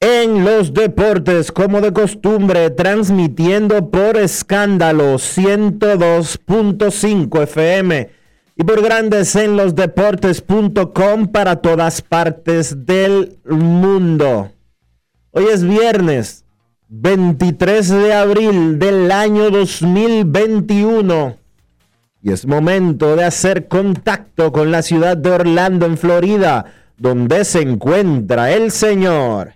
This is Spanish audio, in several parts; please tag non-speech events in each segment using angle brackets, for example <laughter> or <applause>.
en los Deportes, como de costumbre, transmitiendo por escándalo 102.5 FM y por Grandes en los Deportes.com para todas partes del mundo. Hoy es viernes. 23 de abril del año 2021. Y es momento de hacer contacto con la ciudad de Orlando, en Florida, donde se encuentra el señor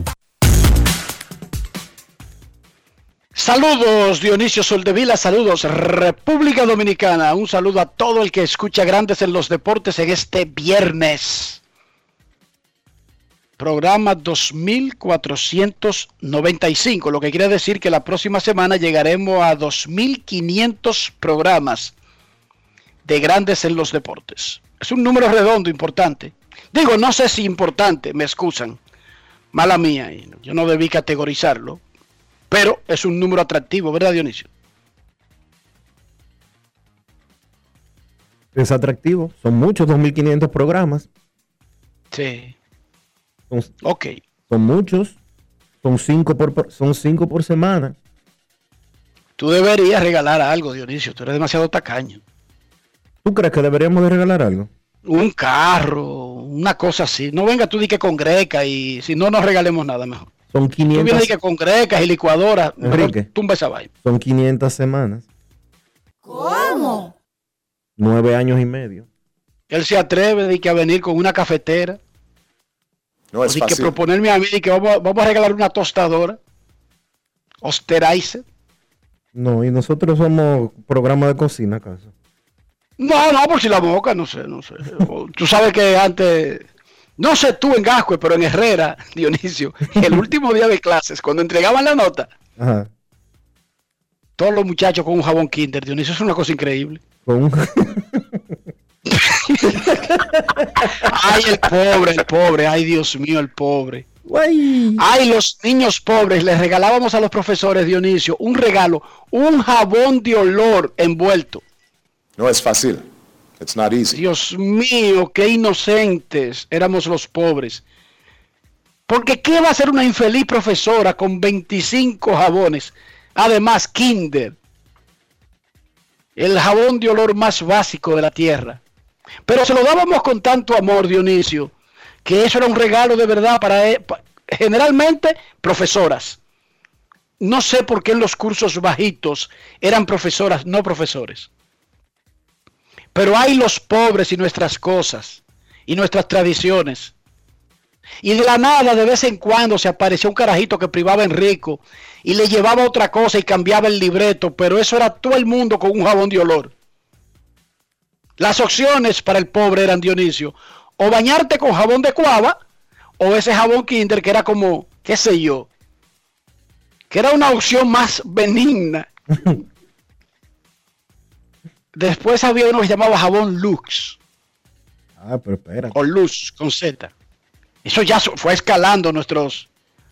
Saludos Dionisio Soldevila, saludos República Dominicana, un saludo a todo el que escucha Grandes en los Deportes en este viernes. Programa 2495, lo que quiere decir que la próxima semana llegaremos a 2500 programas de Grandes en los Deportes. Es un número redondo importante. Digo, no sé si importante, me excusan. Mala mía, yo no debí categorizarlo, pero es un número atractivo, ¿verdad, Dionisio? Es atractivo. Son muchos, 2.500 programas. Sí. Son, Ok. son muchos. Son cinco por, por- son cinco por semana. Tú deberías regalar algo, Dionisio. Tú eres demasiado tacaño. ¿Tú crees que deberíamos de regalar algo? Un carro, una cosa así. No venga tú di que con greca y si no nos regalemos nada mejor. Son Tú vienes 500, que con grecas y licuadoras. Enrique. tumba esa vaina. son 500 semanas. ¿Cómo? Nueve años y medio. Él se atreve de que a venir con una cafetera. No es de que fácil. proponerme a mí de que vamos, vamos a regalar una tostadora. Osterizer. No, y nosotros somos programa de cocina, ¿acaso? No, no, por si la boca, no sé, no sé. Tú sabes que antes, no sé tú en Gascue, pero en Herrera, <laughs> Dionisio, el último día de clases, cuando entregaban la nota, Ajá. todos los muchachos con un jabón Kinder, Dionisio, es una cosa increíble. Con un- Ay, el pobre, el pobre, ay, Dios mío, el pobre. Ay, los niños pobres, les regalábamos a los profesores, Dionisio, un regalo, un jabón de olor envuelto. No es fácil. It's not easy. Dios mío, qué inocentes éramos los pobres. Porque ¿qué va a hacer una infeliz profesora con 25 jabones? Además, Kinder. El jabón de olor más básico de la tierra. Pero se lo dábamos con tanto amor, Dionisio, que eso era un regalo de verdad para e- pa- generalmente profesoras. No sé por qué en los cursos bajitos eran profesoras, no profesores. Pero hay los pobres y nuestras cosas y nuestras tradiciones. Y de la nada, de vez en cuando, se apareció un carajito que privaba a Enrico y le llevaba otra cosa y cambiaba el libreto, pero eso era todo el mundo con un jabón de olor. Las opciones para el pobre eran Dionisio, o bañarte con jabón de cuava, o ese jabón Kinder que era como, qué sé yo, que era una opción más benigna. <laughs> Después había uno que se llamaba jabón Lux, Ah, pero espera. o Luz con Z. Eso ya fue escalando nuestros,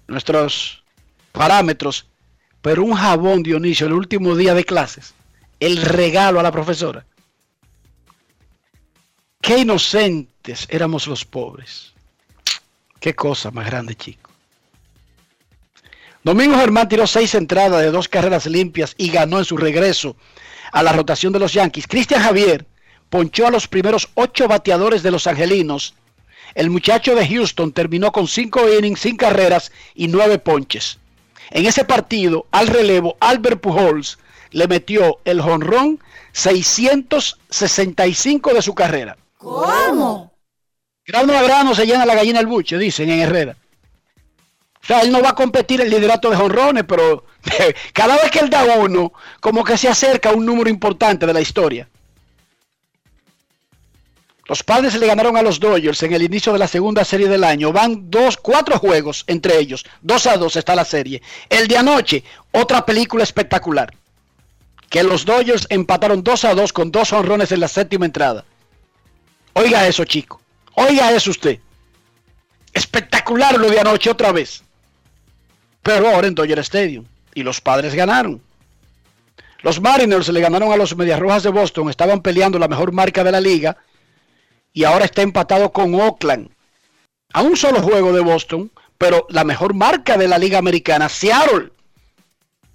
nuestros parámetros. Pero un jabón, Dionisio, el último día de clases, el regalo a la profesora. Qué inocentes éramos los pobres. Qué cosa más grande, chico. Domingo Germán tiró seis entradas de dos carreras limpias y ganó en su regreso a la rotación de los Yankees. Cristian Javier ponchó a los primeros ocho bateadores de los Angelinos. El muchacho de Houston terminó con cinco innings, sin carreras y nueve ponches. En ese partido, al relevo, Albert Pujols le metió el jonrón 665 de su carrera. ¿Cómo? Grano a grano se llena la gallina el buche, dicen en Herrera. Sea, él no va a competir el liderato de jonrones, pero <laughs> cada vez que él da uno, como que se acerca a un número importante de la historia. Los padres le ganaron a los Dodgers en el inicio de la segunda serie del año. Van dos, cuatro juegos entre ellos. Dos a dos está la serie. El de anoche, otra película espectacular. Que los Dodgers empataron 2 a 2 con dos honrones en la séptima entrada. Oiga eso, chico. Oiga eso usted. Espectacular lo de anoche otra vez. Pero ahora en Dodger Stadium. Y los padres ganaron. Los Mariners le ganaron a los Medias Rojas de Boston. Estaban peleando la mejor marca de la liga. Y ahora está empatado con Oakland. A un solo juego de Boston. Pero la mejor marca de la liga americana, Seattle.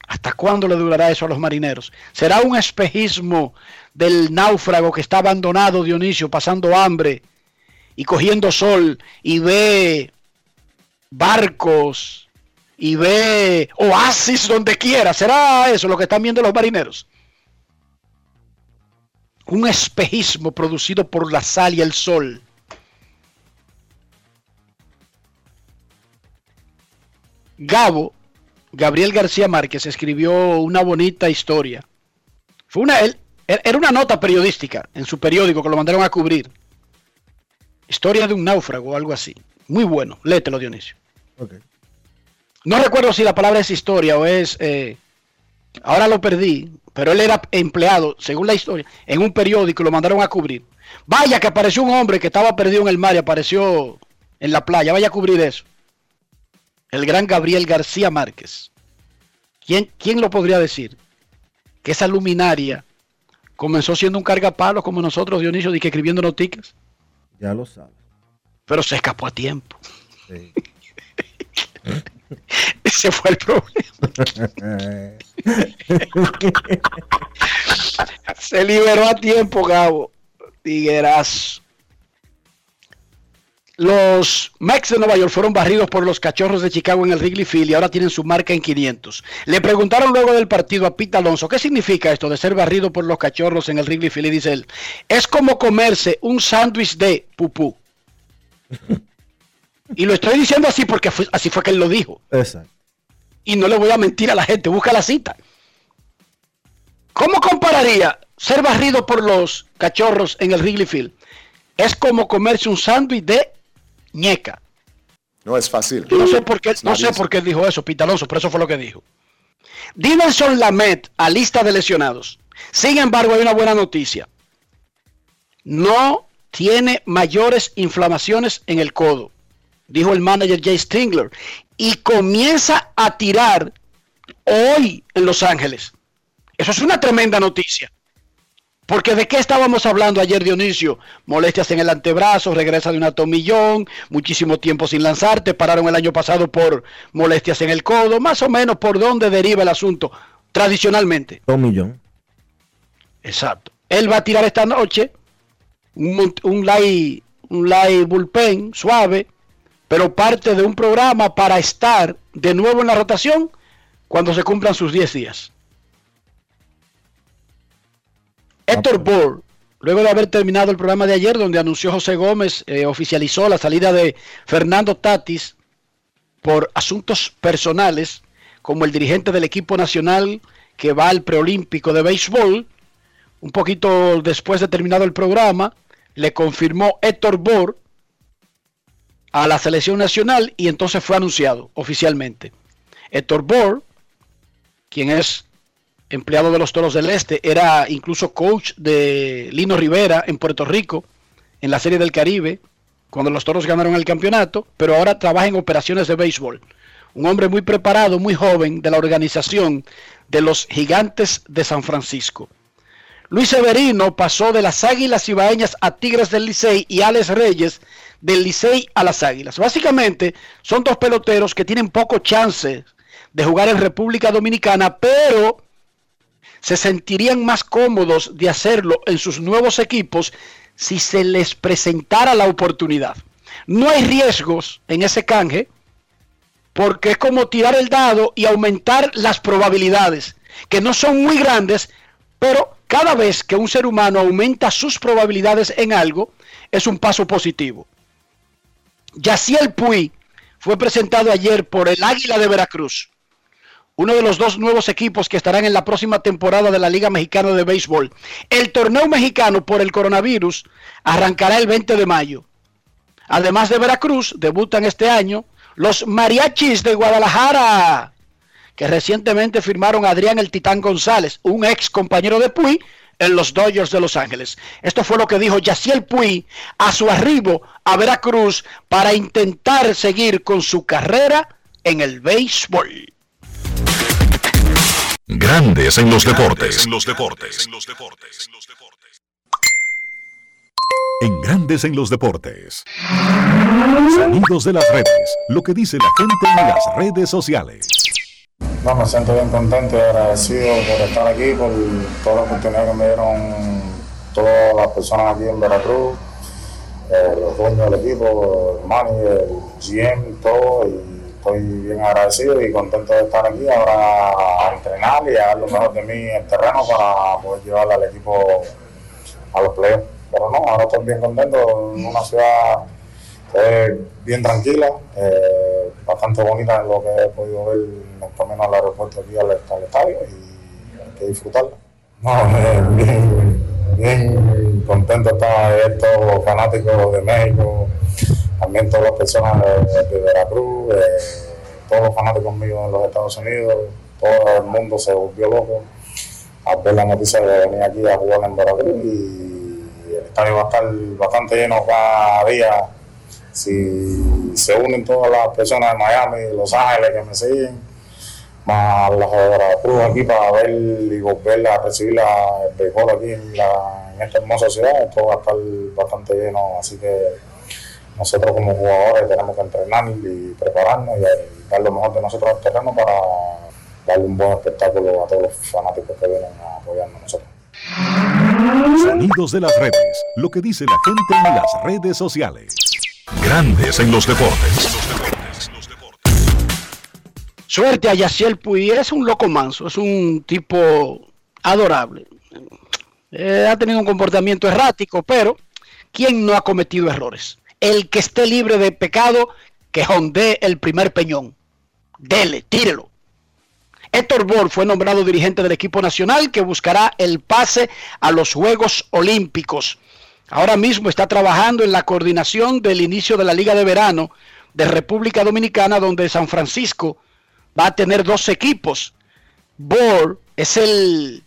¿Hasta cuándo le durará eso a los marineros? ¿Será un espejismo del náufrago que está abandonado, Dionisio, pasando hambre y cogiendo sol y ve barcos y ve oasis donde quiera? ¿Será eso lo que están viendo los marineros? Un espejismo producido por la sal y el sol. Gabo, Gabriel García Márquez, escribió una bonita historia. Fue una, él, era una nota periodística en su periódico que lo mandaron a cubrir. Historia de un náufrago o algo así. Muy bueno. Léetelo, Dionisio. No recuerdo si la palabra es historia o es... eh, ahora lo perdí, pero él era empleado, según la historia, en un periódico y lo mandaron a cubrir. Vaya que apareció un hombre que estaba perdido en el mar y apareció en la playa. Vaya a cubrir eso. El gran Gabriel García Márquez. ¿Quién, quién lo podría decir? Que esa luminaria comenzó siendo un cargapalo como nosotros, Dionisio, de que escribiendo noticias, Ya lo sabes. pero se escapó a tiempo. Sí. <laughs> <laughs> Ese fue el problema. <laughs> Se liberó a tiempo, Gabo. Tiguerazo. Los Mets de Nueva York fueron barridos por los cachorros de Chicago en el Wrigley Field y ahora tienen su marca en 500. Le preguntaron luego del partido a Pete Alonso, ¿qué significa esto de ser barrido por los cachorros en el Wrigley Field? Y dice él, es como comerse un sándwich de pupú. <laughs> Y lo estoy diciendo así porque fue- así fue que él lo dijo. Exacto. Y no le voy a mentir a la gente, busca la cita. ¿Cómo compararía ser barrido por los cachorros en el Wrigley Field? Es como comerse un sándwich de ñeca. No es fácil. No sé por qué, no sé por qué dijo eso, Pete Alonso, pero eso fue lo que dijo. Dinelson Lamet a lista de lesionados. Sin embargo, hay una buena noticia. No tiene mayores inflamaciones en el codo, dijo el manager Jay Stingler. Y comienza a tirar hoy en Los Ángeles. Eso es una tremenda noticia. Porque de qué estábamos hablando ayer, Dionisio? Molestias en el antebrazo, regresa de un atomillón, muchísimo tiempo sin lanzar, te pararon el año pasado por molestias en el codo, más o menos por dónde deriva el asunto, tradicionalmente. Un millón. Exacto. Él va a tirar esta noche un, un light, un light bullpen suave, pero parte de un programa para estar de nuevo en la rotación cuando se cumplan sus 10 días. Héctor pues. Bohr luego de haber terminado el programa de ayer, donde anunció José Gómez, eh, oficializó la salida de Fernando Tatis por asuntos personales, como el dirigente del equipo nacional que va al preolímpico de béisbol. Un poquito después de terminado el programa, le confirmó Héctor Bor a la selección nacional y entonces fue anunciado oficialmente. Héctor Bor, quien es empleado de los Toros del Este, era incluso coach de Lino Rivera en Puerto Rico, en la Serie del Caribe, cuando los Toros ganaron el campeonato, pero ahora trabaja en operaciones de béisbol. Un hombre muy preparado, muy joven de la organización de los Gigantes de San Francisco. Luis Severino pasó de las Águilas Ibaeñas a Tigres del Licey y Alex Reyes del Licey a las Águilas. Básicamente son dos peloteros que tienen poco chance de jugar en República Dominicana, pero se sentirían más cómodos de hacerlo en sus nuevos equipos si se les presentara la oportunidad. No hay riesgos en ese canje porque es como tirar el dado y aumentar las probabilidades, que no son muy grandes, pero cada vez que un ser humano aumenta sus probabilidades en algo, es un paso positivo. Yaciel Puy fue presentado ayer por el Águila de Veracruz, uno de los dos nuevos equipos que estarán en la próxima temporada de la Liga Mexicana de Béisbol. El torneo mexicano por el coronavirus arrancará el 20 de mayo. Además de Veracruz, debutan este año los mariachis de Guadalajara, que recientemente firmaron a Adrián el Titán González, un ex compañero de Puy, en los Dodgers de Los Ángeles. Esto fue lo que dijo Yaciel Puy a su arribo a Veracruz para intentar seguir con su carrera en el béisbol. Grandes en los deportes. En los deportes. En los deportes. En Grandes en los deportes. Sonidos de las redes. Lo que dice la gente en las redes sociales. No, me siento bien contento y agradecido por estar aquí, por toda la oportunidad que me dieron todas las personas aquí en Veracruz, eh, los dueños del equipo, el Manny, el GM, todo, y estoy bien agradecido y contento de estar aquí ahora a entrenar y a dar lo mejor de mí en el terreno para poder llevar al equipo a los playoffs. Pero no, ahora estoy bien contento en una ciudad eh, bien tranquila, eh, bastante bonita en lo que he podido ver el camino al aeropuerto aquí al, estadio y hay que disfrutarla. No, bien, bien contento estar de todos los fanáticos de México, también todas las personas de, Veracruz, eh, todos los fanáticos míos en los Estados Unidos, todo el mundo se volvió loco al ver la noticia de venir aquí a jugar en Veracruz y el estadio va a estar bastante lleno cada día si se unen todas las personas de Miami, Los Ángeles que me siguen, más las de Veracruz aquí para ver y volver a recibir la, el béisbol aquí en, la, esta hermosa ciudad, esto va a estar bastante lleno, así que nosotros como jugadores tenemos que entrenar y prepararnos y, dar lo mejor de nosotros al terreno para darle un buen espectáculo a todos los fanáticos que vienen a apoyarnos nosotros. Sonidos de las redes. Lo que dice la gente en las redes sociales. Grandes en los deportes. Suerte a Yaciel Puy, es un loco manso, es un tipo adorable. Eh, ha tenido un comportamiento errático, pero ¿quién no ha cometido errores? El que esté libre de pecado, que jondee el primer peñón. Dele, tírelo. Héctor Bor fue nombrado dirigente del equipo nacional que buscará el pase a los Juegos Olímpicos. Ahora mismo está trabajando en la coordinación del inicio de la Liga de Verano de República Dominicana, donde San Francisco va a tener dos equipos. Bor es el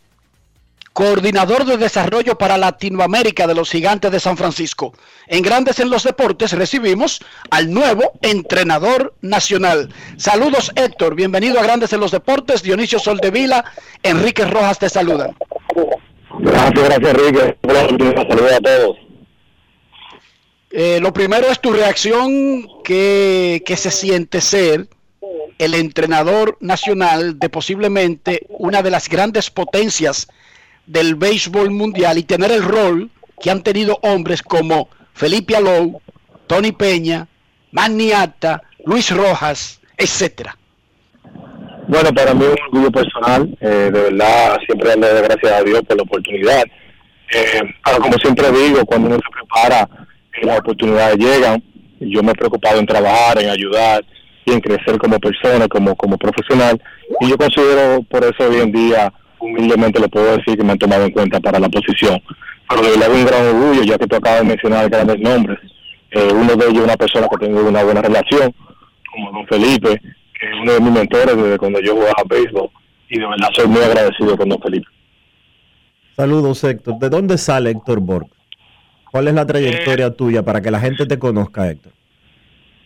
coordinador de desarrollo para Latinoamérica de los gigantes de San Francisco. En Grandes en los Deportes recibimos al nuevo entrenador nacional. Saludos Héctor, bienvenido a Grandes en los Deportes. Dionisio Soldevila, Enrique Rojas te saludan. Gracias, gracias Enrique. Saludos a todos. Eh, lo primero es tu reacción, que, que se siente ser el entrenador nacional de posiblemente una de las grandes potencias del béisbol mundial y tener el rol que han tenido hombres como Felipe Alou, Tony Peña, Maniata, Luis Rojas, etcétera. Bueno, para mí es un orgullo personal, eh, de verdad, siempre darle gracias a Dios por la oportunidad. Eh, pero como siempre digo, cuando uno se prepara, las oportunidades llegan. Yo me he preocupado en trabajar, en ayudar y en crecer como persona, como, como profesional. Y yo considero por eso hoy en día, humildemente le puedo decir que me han tomado en cuenta para la posición. Pero de verdad es un gran orgullo, ya que tú acabas de mencionar grandes nombres. Eh, uno de ellos es una persona que tengo una buena relación, como don Felipe, que es uno de mis mentores desde cuando yo jugaba béisbol. Y de verdad soy muy agradecido con don Felipe. Saludos, Héctor. ¿De dónde sale Héctor Borg? ¿Cuál es la trayectoria tuya para que la gente te conozca, Héctor?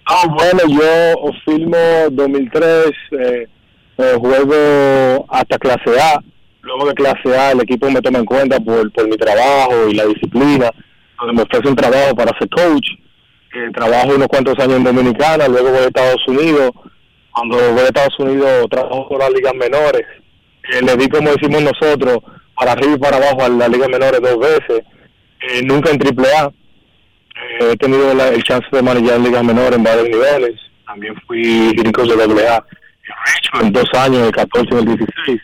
Ah, bueno, yo filmo 2003, eh, eh, juego hasta clase A. Luego de clase A, el equipo me toma en cuenta por, por mi trabajo y la disciplina, donde me ofrece un trabajo para ser coach. Eh, trabajo unos cuantos años en Dominicana, luego voy a Estados Unidos. Cuando voy a Estados Unidos, trabajo con las ligas menores. Eh, le di, como decimos nosotros, para arriba y para abajo a las ligas menores dos veces. Eh, nunca en triple A. he tenido la- el chance de manejar ligas menores en varios niveles. También fui dirigente de doble A en dos años, el 14 y el 16.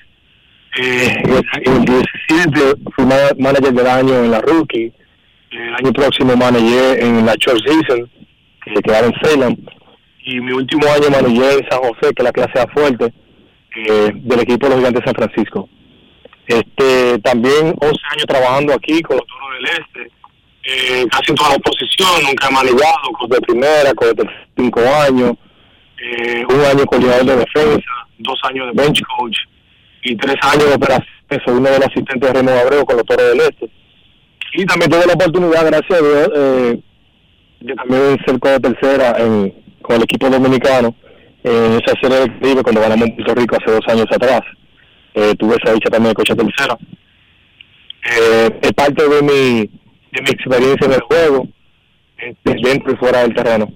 Eh, en el 17 fui ma- manager del año en la rookie. El año próximo manejé en la short season, que se quedaron en Salem. Y mi último año manejé en San José, que es la clase A fuerte, eh, del equipo de los Gigantes de San Francisco. Este, también 11 años trabajando aquí con los Toros del Este, eh, casi toda la posición, nunca he manejado, con de primera, con de cinco años, eh, un año coordinador de defensa, dos años de bench coach y tres años de operaciones, soy uno de los asistentes de Remo Abreu con los Toros del Este. Y también tuve la oportunidad, gracias a Dios, eh, de también ser coach de tercera en, con el equipo dominicano en esa serie del Caribe cuando ganamos en Puerto Rico hace dos años atrás. Eh, tuve esa dicha también de coach de tercera. Eh, es parte de mi, de mi experiencia en el juego, este, dentro y fuera del terreno.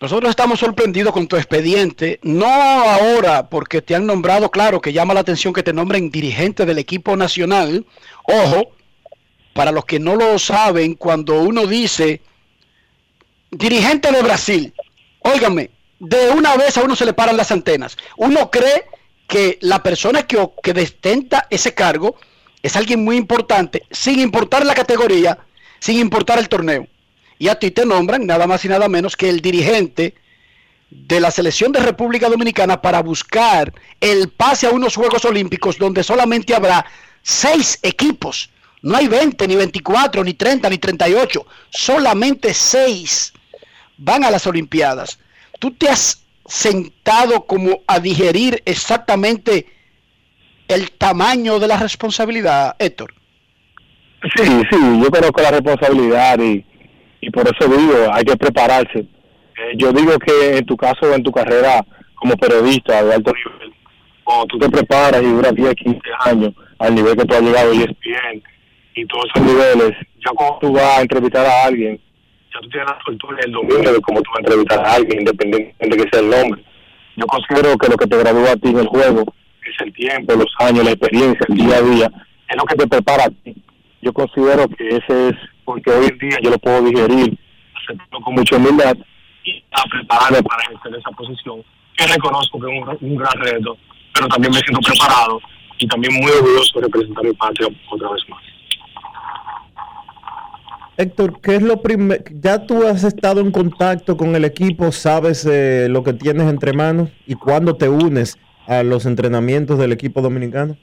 Nosotros estamos sorprendidos con tu expediente, no ahora porque te han nombrado, claro, que llama la atención que te nombren dirigente del equipo nacional. Ojo, para los que no lo saben, cuando uno dice dirigente de Brasil, óigame, de una vez a uno se le paran las antenas. Uno cree que la persona que, que destenta ese cargo es alguien muy importante, sin importar la categoría, sin importar el torneo. Y a ti te nombran nada más y nada menos que el dirigente de la selección de República Dominicana para buscar el pase a unos Juegos Olímpicos donde solamente habrá seis equipos. No hay 20, ni 24, ni 30, ni 38. Solamente seis van a las Olimpiadas. ¿Tú te has sentado como a digerir exactamente el tamaño de la responsabilidad, Héctor? Sí, sí, yo conozco la responsabilidad y, y por eso digo, hay que prepararse. Eh, yo digo que en tu caso, en tu carrera como periodista de alto nivel, cuando tú te preparas y duras 10, 15 años al nivel que tú has llegado y ESPN y todos esos niveles, ya cuando tú vas a entrevistar a alguien, ya tú tienes la fortuna y el dominio de cómo tú vas a entrevistar a alguien, independientemente de que sea el nombre. Yo considero que lo que te gradúa a ti en el juego es el tiempo, los años, la experiencia, el día a día, es lo que te prepara a ti. Yo considero que ese es, porque hoy en día yo lo puedo digerir, con mucha humildad y a prepararme para ejercer esa posición, que reconozco que es un, un gran reto, pero también me siento preparado y también muy orgulloso de representar mi patria otra vez más. Héctor, ¿qué es lo primero? Ya tú has estado en contacto con el equipo, sabes eh, lo que tienes entre manos y cuándo te unes a los entrenamientos del equipo dominicano.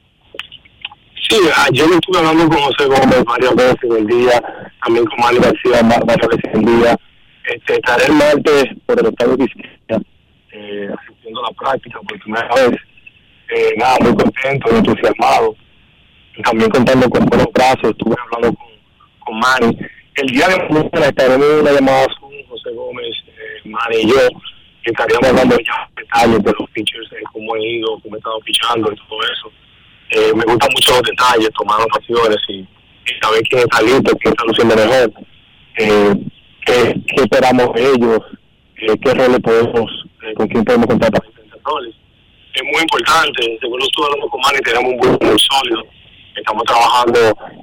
Sí, ayer estuve hablando con José Gómez varias veces en el día, también con Mario García va- varias veces en el día. Este, estaré el martes por el estado de eh, asistiendo a la práctica por primera vez. Eh, nada, muy contento, entusiasmado. También contando con buenos brazos, estuve hablando con, con. El día de mañana estaremos en una llamada con José Gómez, eh, y yo, que estaríamos hablando ya detalles de los pitchers, cómo he ido, cómo he estado pichando y todo eso. Eh, me gustan mucho los detalles, tomar anotaciones y, y saber quién está listo, quién está luciendo mejor, eh, qué, esperamos ellos, eh, qué roles podemos, con quién podemos contar para diferentes roles. Es muy importante, según lo estuve hablando con Manny, tenemos un grupo muy sólido, estamos trabajando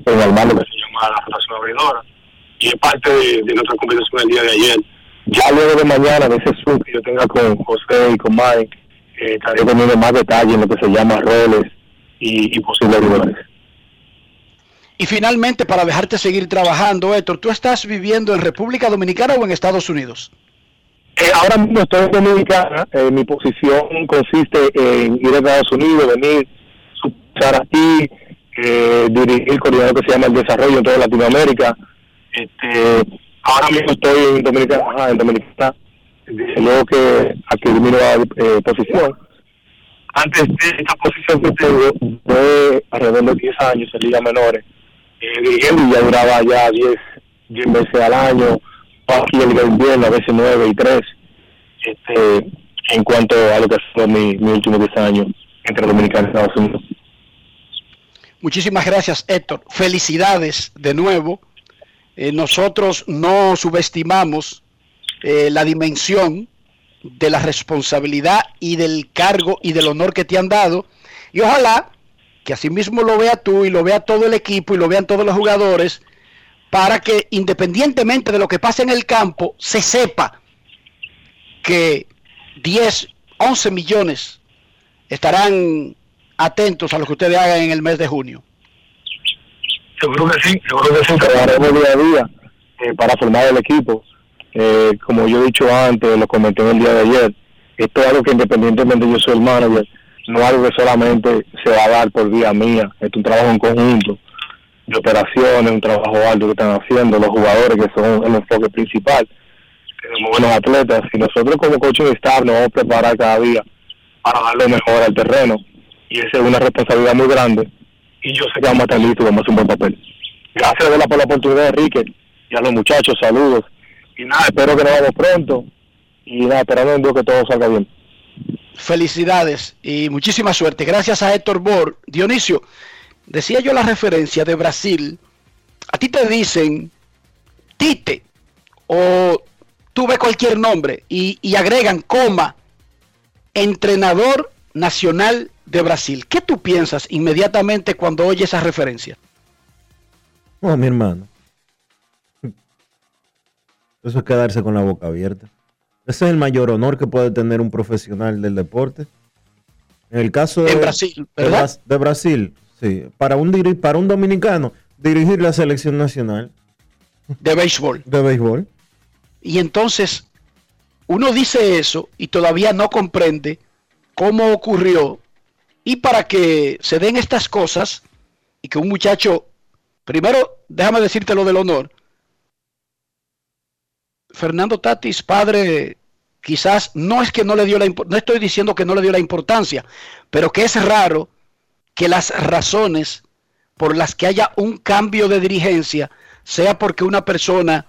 en el mando que se llama la rotación abridora y es parte de, de nuestra conversación el día de ayer. Ya luego de mañana, de ese Zoom que yo tenga con José y con Mike, eh, estaré poniendo más detalle en lo que se llama roles y, y posibles rivales. Y finalmente, para dejarte seguir trabajando, Héctor, ¿tú estás viviendo en República Dominicana o en Estados Unidos? Eh, ahora mismo estoy en Dominicana. Eh, mi posición consiste en ir a Estados Unidos, venir, estar aquí, eh, dirigir el coordinador que se llama el desarrollo en toda Latinoamérica. Este, ahora mismo estoy en Dominicana, ajá, en Dominicana. Desde luego que aquí mi nueva eh, posición. Antes de esta posición que tengo, fue alrededor de 10 años en ligas menores, eh, dirigiendo y ya duraba ya 10, 10 meses al año, aquí en Liga Invierno, a veces 9 y 3, este, en cuanto a lo que fue mi, mi últimos 10 años entre Dominicana y Estados Unidos. Muchísimas gracias, Héctor. Felicidades de nuevo. Eh, nosotros no subestimamos eh, la dimensión de la responsabilidad y del cargo y del honor que te han dado. Y ojalá que así mismo lo vea tú y lo vea todo el equipo y lo vean todos los jugadores, para que independientemente de lo que pase en el campo, se sepa que 10, 11 millones estarán atentos a lo que ustedes hagan en el mes de junio. Seguro que sí, seguro que sí, trabajaremos día a día eh, para formar el equipo. Eh, como yo he dicho antes, lo comenté en el día de ayer, esto es algo que independientemente yo soy el manager, no es algo que solamente se va a dar por vía mía, es un trabajo en conjunto de operaciones, un trabajo alto que están haciendo los jugadores que son el enfoque principal. Tenemos buenos atletas y nosotros como coaching staff nos vamos a preparar cada día para darle mejor al terreno y esa es una responsabilidad muy grande y yo sé que vamos a estar listos vamos a hacer un buen papel. Gracias por la oportunidad, Enrique, y a los muchachos, saludos. Y nada, espero que nos vamos pronto y nada, esperando en Dios que todo salga bien. Felicidades y muchísima suerte. Gracias a Héctor Bor. Dionisio, decía yo la referencia de Brasil. A ti te dicen Tite o tú ves cualquier nombre y, y agregan coma entrenador nacional de Brasil. ¿Qué tú piensas inmediatamente cuando oyes esa referencia? No, mi hermano. Eso es quedarse con la boca abierta. Ese es el mayor honor que puede tener un profesional del deporte. En el caso de Brasil, ¿verdad? De Brasil, sí. Para un, para un dominicano, dirigir la selección nacional De béisbol. de béisbol. Y entonces uno dice eso y todavía no comprende cómo ocurrió. Y para que se den estas cosas y que un muchacho, primero déjame decirte lo del honor. Fernando Tatis, padre, quizás no es que no le dio la no estoy diciendo que no le dio la importancia, pero que es raro que las razones por las que haya un cambio de dirigencia sea porque una persona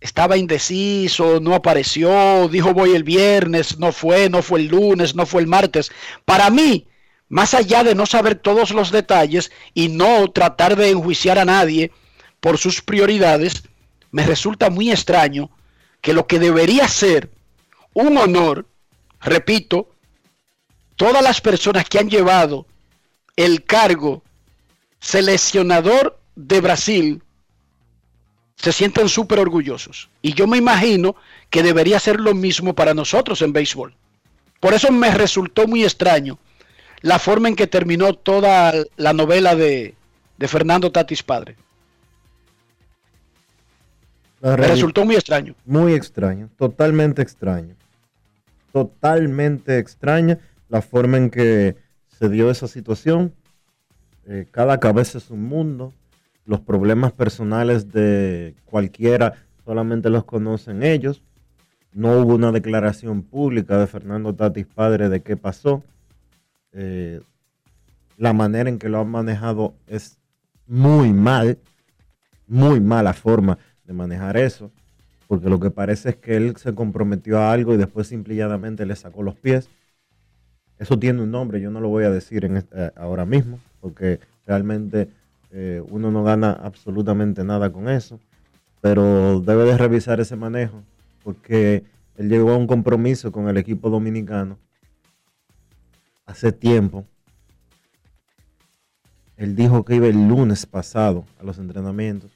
estaba indeciso, no apareció, dijo voy el viernes, no fue, no fue el lunes, no fue el martes. Para mí, más allá de no saber todos los detalles y no tratar de enjuiciar a nadie por sus prioridades, me resulta muy extraño que lo que debería ser un honor, repito, todas las personas que han llevado el cargo seleccionador de Brasil se sienten súper orgullosos. Y yo me imagino que debería ser lo mismo para nosotros en béisbol. Por eso me resultó muy extraño la forma en que terminó toda la novela de, de Fernando Tatis Padre. Me resultó muy extraño. Muy extraño, totalmente extraño. Totalmente extraña la forma en que se dio esa situación. Eh, cada cabeza es un mundo. Los problemas personales de cualquiera solamente los conocen ellos. No hubo una declaración pública de Fernando Tatis Padre de qué pasó. Eh, la manera en que lo han manejado es muy mal, muy mala forma de manejar eso, porque lo que parece es que él se comprometió a algo y después simple y llanamente le sacó los pies. Eso tiene un nombre, yo no lo voy a decir eh, ahora mismo, porque realmente eh, uno no gana absolutamente nada con eso, pero debe de revisar ese manejo, porque él llegó a un compromiso con el equipo dominicano hace tiempo. Él dijo que iba el lunes pasado a los entrenamientos.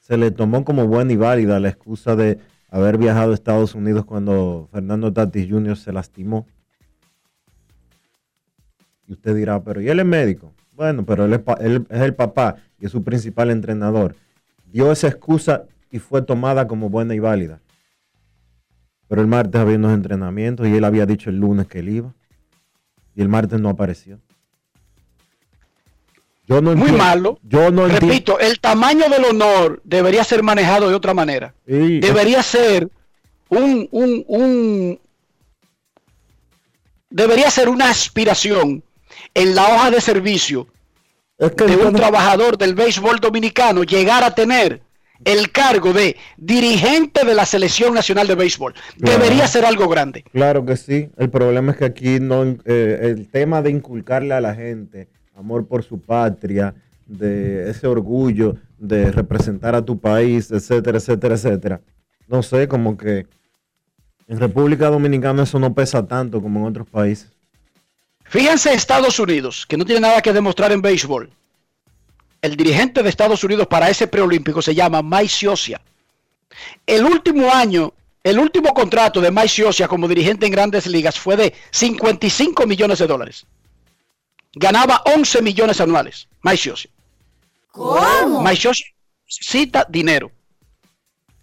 Se le tomó como buena y válida la excusa de haber viajado a Estados Unidos cuando Fernando Tatis Jr. se lastimó. Y usted dirá, pero ¿y él es médico? Bueno, pero él es, él es el papá y es su principal entrenador, dio esa excusa y fue tomada como buena y válida. Pero el martes había unos entrenamientos y él había dicho el lunes que él iba. Y el martes no apareció. Yo no Muy entiendo- malo. Yo no entiendo. Repito, el tamaño del honor debería ser manejado de otra manera. Sí, Debería ser un, un, un- debería ser una aspiración en la hoja de servicio es que de un trabajador del béisbol dominicano llegar a tener el cargo de dirigente de la selección nacional de béisbol. Claro. Debería ser algo grande. Claro que sí. El problema es que aquí no, eh, el tema de inculcarle a la gente amor por su patria, de ese orgullo de representar a tu país, etcétera, etcétera, etcétera. No sé, como que en República Dominicana eso no pesa tanto como en otros países. Fíjense Estados Unidos, que no tiene nada que demostrar en béisbol. El dirigente de Estados Unidos para ese preolímpico se llama Mike Scioscia. El último año, el último contrato de Mike Scioscia como dirigente en grandes ligas fue de 55 millones de dólares. Ganaba 11 millones anuales, Mike Scioscia. ¿Cómo? Mike Scioscia necesita dinero.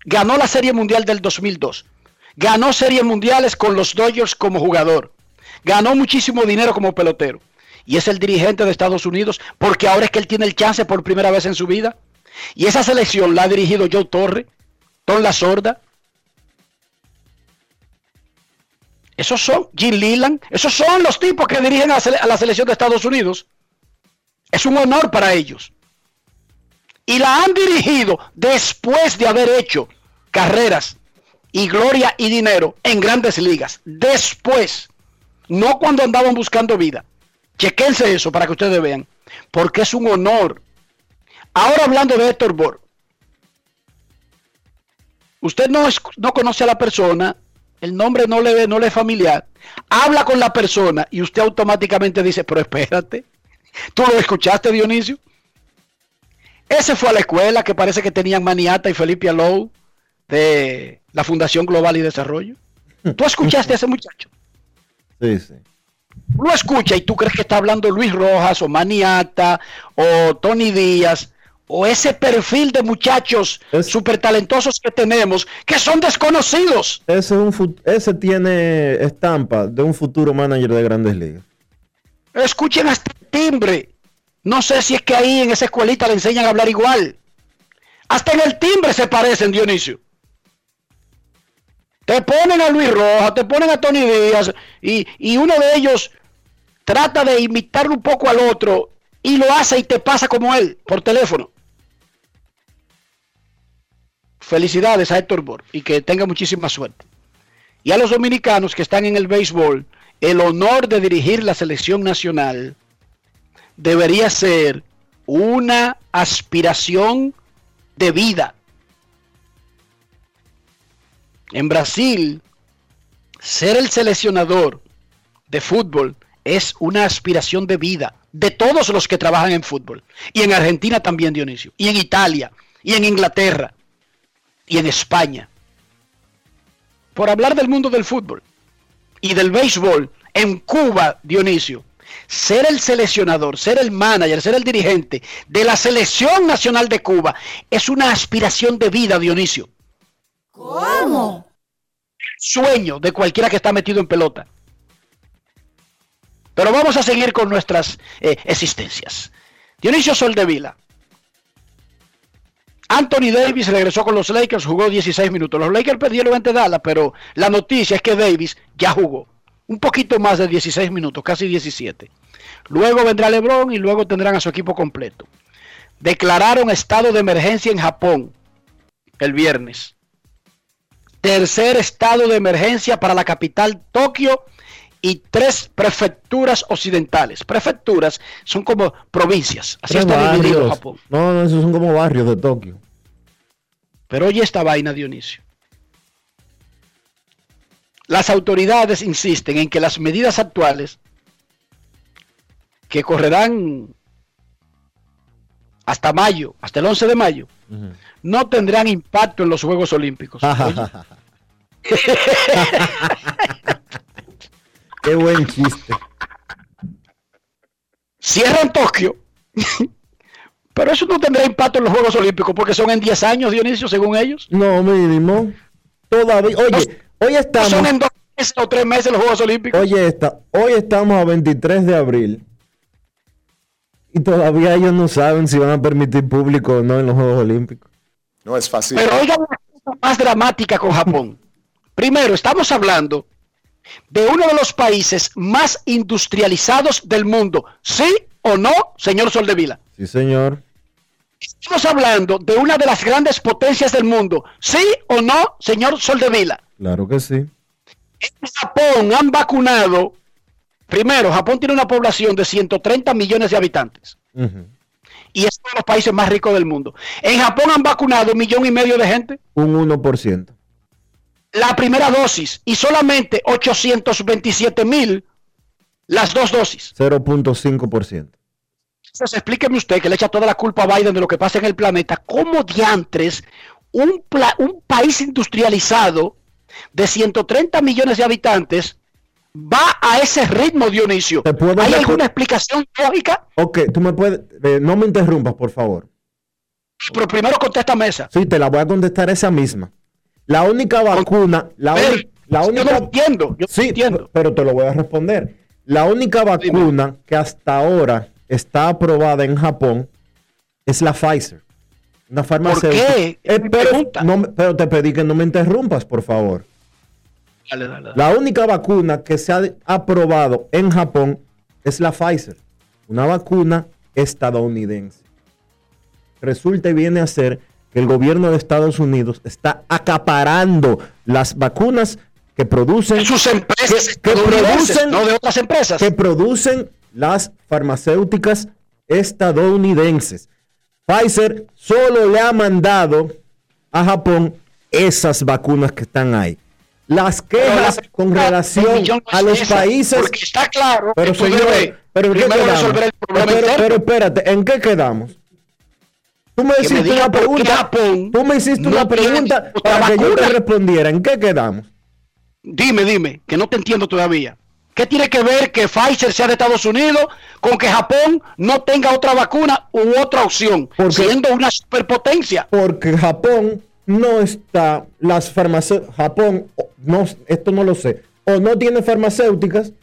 Ganó la Serie Mundial del 2002. Ganó series mundiales con los Dodgers como jugador. Ganó muchísimo dinero como pelotero. Y es el dirigente de Estados Unidos porque ahora es que él tiene el chance por primera vez en su vida. Y esa selección la ha dirigido Joe Torre, Tom La Sorda. Esos son Jim Leland. Esos son los tipos que dirigen a a la selección de Estados Unidos. Es un honor para ellos y la han dirigido después de haber hecho carreras y gloria y dinero en grandes ligas. Después, no cuando andaban buscando vida. Chequense eso para que ustedes vean, porque es un honor. Ahora hablando de Héctor Bor, usted no, es- no conoce a la persona, el nombre no le, no le es familiar, habla con la persona y usted automáticamente dice, pero espérate, ¿tú lo escuchaste Dionisio? Ese fue a la escuela que parece que tenían Maniata y Felipe Alou de la Fundación Global y Desarrollo. ¿Tú escuchaste a ese muchacho? Sí, sí. Lo escucha y tú crees que está hablando Luis Rojas o Maniata o Tony Díaz o ese perfil de muchachos súper talentosos que tenemos que son desconocidos. Ese, es un ese tiene estampa de un futuro manager de grandes ligas. Escuchen hasta el timbre. No sé si es que ahí en esa escuelita le enseñan a hablar igual. Hasta en el timbre se parecen, Dionisio. Te ponen a Luis Rojas, te ponen a Tony Díaz y, y uno de ellos trata de imitarlo un poco al otro y lo hace y te pasa como él por teléfono. Felicidades a Héctor Bor y que tenga muchísima suerte. Y a los dominicanos que están en el béisbol, el honor de dirigir la selección nacional debería ser una aspiración de vida. En Brasil, ser el seleccionador de fútbol es una aspiración de vida de todos los que trabajan en fútbol. Y en Argentina también, Dionisio. Y en Italia. Y en Inglaterra. Y en España. Por hablar del mundo del fútbol y del béisbol, en Cuba, Dionisio, ser el seleccionador, ser el manager, ser el dirigente de la selección nacional de Cuba es una aspiración de vida, Dionisio. ¿Cómo? Sueño de cualquiera que está metido en pelota. Pero vamos a seguir con nuestras eh, existencias. Dionisio Soldevila. Anthony Davis regresó con los Lakers, jugó 16 minutos. Los Lakers perdieron ante Dallas, pero la noticia es que Davis ya jugó. Un poquito más de 16 minutos, casi 17. Luego vendrá LeBron y luego tendrán a su equipo completo. Declararon estado de emergencia en Japón el viernes. Tercer estado de emergencia para la capital Tokio y tres prefecturas occidentales. Prefecturas son como provincias. Así está dividido. Japón. No, no, esos son como barrios de Tokio. Pero oye esta vaina, Dionisio. Las autoridades insisten en que las medidas actuales, que correrán hasta mayo, hasta el 11 de mayo, Ujú. no tendrán impacto en los Juegos Olímpicos. <laughs> <laughs> Qué buen chiste. cierran Tokio, <laughs> Pero eso no tendrá impacto en los Juegos Olímpicos porque son en 10 años, Dionisio, según ellos. No, mínimo. Todavía, oye, No- hoy No estamos, son en dos meses o tres meses los Juegos Olímpicos. oye, esta, hoy estamos a 23 de abril y todavía ellos no saben si van a permitir público o no en los Juegos Olímpicos. No es fácil. Pero oigan la cosa más dramática con Japón. <laughs> Primero, estamos hablando de uno de los países más industrializados del mundo. ¿Sí o no, señor Soldevila? Sí, señor. Estamos hablando de una de las grandes potencias del mundo. ¿Sí o no, señor Soldevila? Claro que sí. En Japón han vacunado. Primero, Japón tiene una población de 130 millones de habitantes y es uno de los países más ricos del mundo. En Japón han vacunado un millón y medio de gente. Un 1%. la primera dosis y solamente 827 mil las dos dosis. 0.5%. Entonces, explíqueme usted que le echa toda la culpa a Biden de lo que pasa en el planeta. ¿Cómo diantres un, pla- un país industrializado de 130 millones de habitantes va a ese ritmo, Dionisio? ¿Te puedo ¿Hay alguna explicación lógica? Ok, tú me puedes... eh, no me interrumpas, por favor. Pero primero contéstame esa. Sí, te la voy a contestar esa misma. La única vacuna... La, Pero, la yo única... no entiendo, yo Sí, entiendo. pero te lo voy a responder. La única vacuna que hasta ahora está aprobada en Japón es la Pfizer. Una farmacéutica. qué? Eh, pero, no pero te pedí que no me interrumpas, por favor. Dale, dale, dale. La única vacuna que se ha aprobado en Japón es la Pfizer. Una vacuna estadounidense. Resulta y viene a ser que el gobierno de Estados Unidos está acaparando las vacunas que producen sus empresas que, producen no de otras empresas. que producen las farmacéuticas estadounidenses. Pfizer solo le ha mandado a Japón esas vacunas que están ahí. Las quejas la con relación no a los esa, países. Porque está claro Pero que señor, debes pero resolver el problema pero, pero espérate, ¿en qué quedamos? Tú me hiciste una pregunta. Japón Tú me hiciste no una pregunta para que yo te respondiera. ¿En qué quedamos? Dime, dime, que no te entiendo todavía. ¿Qué tiene que ver que Pfizer sea de Estados Unidos con que Japón no tenga otra vacuna u otra opción, Porque- siendo una superpotencia? Porque Japón no está, las farmacéuticas, Japón, no, esto no lo sé, o no tiene farmacéuticas,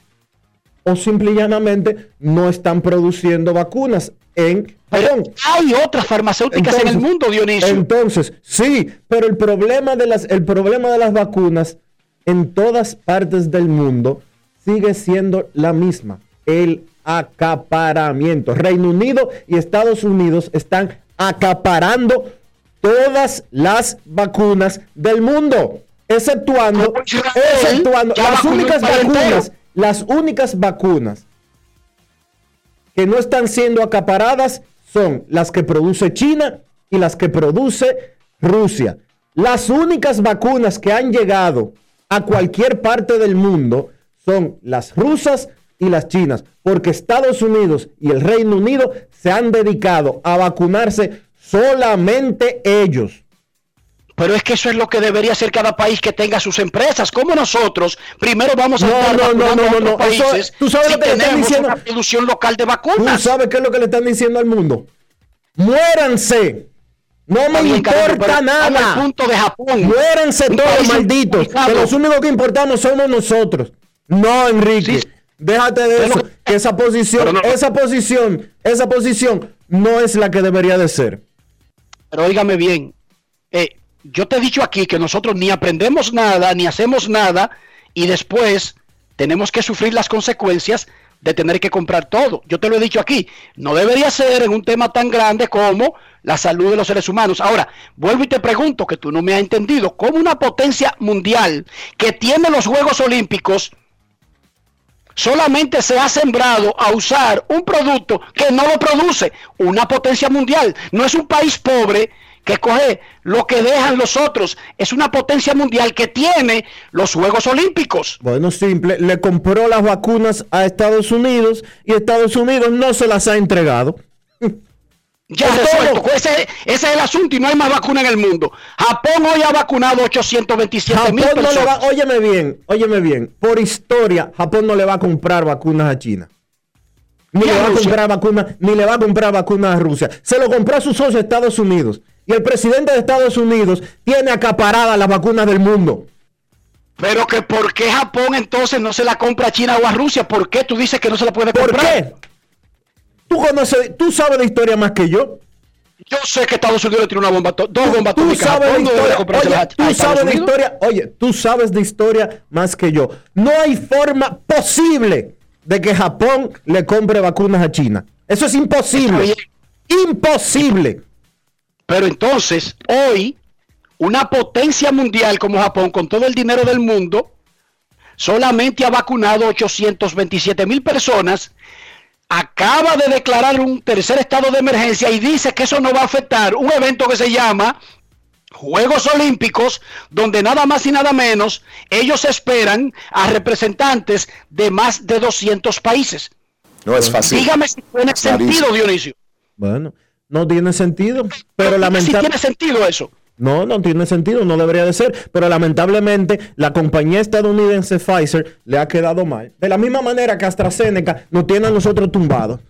o simple y llanamente no están produciendo vacunas en Pero Japón. hay otras farmacéuticas en el mundo, Dionisio. Entonces, sí, pero el problema de las, el problema de las vacunas en todas partes del mundo sigue siendo la misma, el acaparamiento. Reino Unido y Estados Unidos están acaparando todas las vacunas del mundo, exceptuando, exceptuando las únicas vacunas, las únicas vacunas que no están siendo acaparadas son las que produce China y las que produce Rusia. Las únicas vacunas que han llegado a cualquier parte del mundo son las rusas y las chinas, porque Estados Unidos y el Reino Unido se han dedicado a vacunarse solamente ellos. Pero es que eso es lo que debería hacer cada país que tenga sus empresas. Como nosotros, primero vamos a No, estar no, no, no, no, no. Eso- países tú sabes si lo que le están diciendo. una producción local de ¿Tú vacunas. sabes qué es lo que le están diciendo al mundo? Muéranse. No Está me bien, importa al nada. punto de Japón. Muéranse todos malditos. Que los únicos que importamos somos nosotros. No, Enrique. Sí. Déjate de Pero eso. que esa posición, esa posición, esa posición no es la que debería de ser. Pero óigame bien, eh, yo te he dicho aquí que nosotros ni aprendemos nada, ni hacemos nada, y después tenemos que sufrir las consecuencias de tener que comprar todo. Yo te lo he dicho aquí, no debería ser en un tema tan grande como la salud de los seres humanos. Ahora, vuelvo y te pregunto, que tú no me has entendido, ¿cómo una potencia mundial que tiene los Juegos Olímpicos solamente se ha sembrado a usar un producto que no lo produce una potencia mundial. No es un país pobre que coge lo que dejan los otros. Es una potencia mundial que tiene los Juegos Olímpicos. Bueno, simple. Le compró las vacunas a Estados Unidos y Estados Unidos no se las ha entregado. <laughs> Ya resuelto. Ese, ese es el asunto y no hay más vacuna en el mundo. Japón hoy ha vacunado 827 Japón mil no le va, personas. óyeme bien, óyeme bien. Por historia, Japón no le va a comprar vacunas a China. ni le va a comprar vacunas, ni le va a comprar vacunas a Rusia. Se lo compró a sus socios Estados Unidos. Y el presidente de Estados Unidos tiene acaparadas las vacunas del mundo. Pero que por qué Japón entonces no se la compra a China o a Rusia? ¿Por qué tú dices que no se la puede ¿Por comprar? qué? Tú conoces, tú sabes de historia más que yo. Yo sé que Estados Unidos le tiene una bomba, dos bombas Tú sabes de historia. Oye, tú sabes de historia. Oye, tú sabes de historia más que yo. No hay forma posible de que Japón le compre vacunas a China. Eso es imposible. Imposible. Pero entonces, hoy, una potencia mundial como Japón, con todo el dinero del mundo, solamente ha vacunado 827 mil personas, acaba de declarar un tercer estado de emergencia y dice que eso no va a afectar un evento que se llama Juegos Olímpicos, donde nada más y nada menos ellos esperan a representantes de más de 200 países. No es fácil. Dígame si tiene Clarísimo. sentido, Dionisio. Bueno, no tiene sentido. Pero Si lamentablemente. tiene sentido eso. No, no tiene sentido, no debería de ser, pero lamentablemente la compañía estadounidense Pfizer le ha quedado mal. De la misma manera que AstraZeneca nos tiene a nosotros tumbados.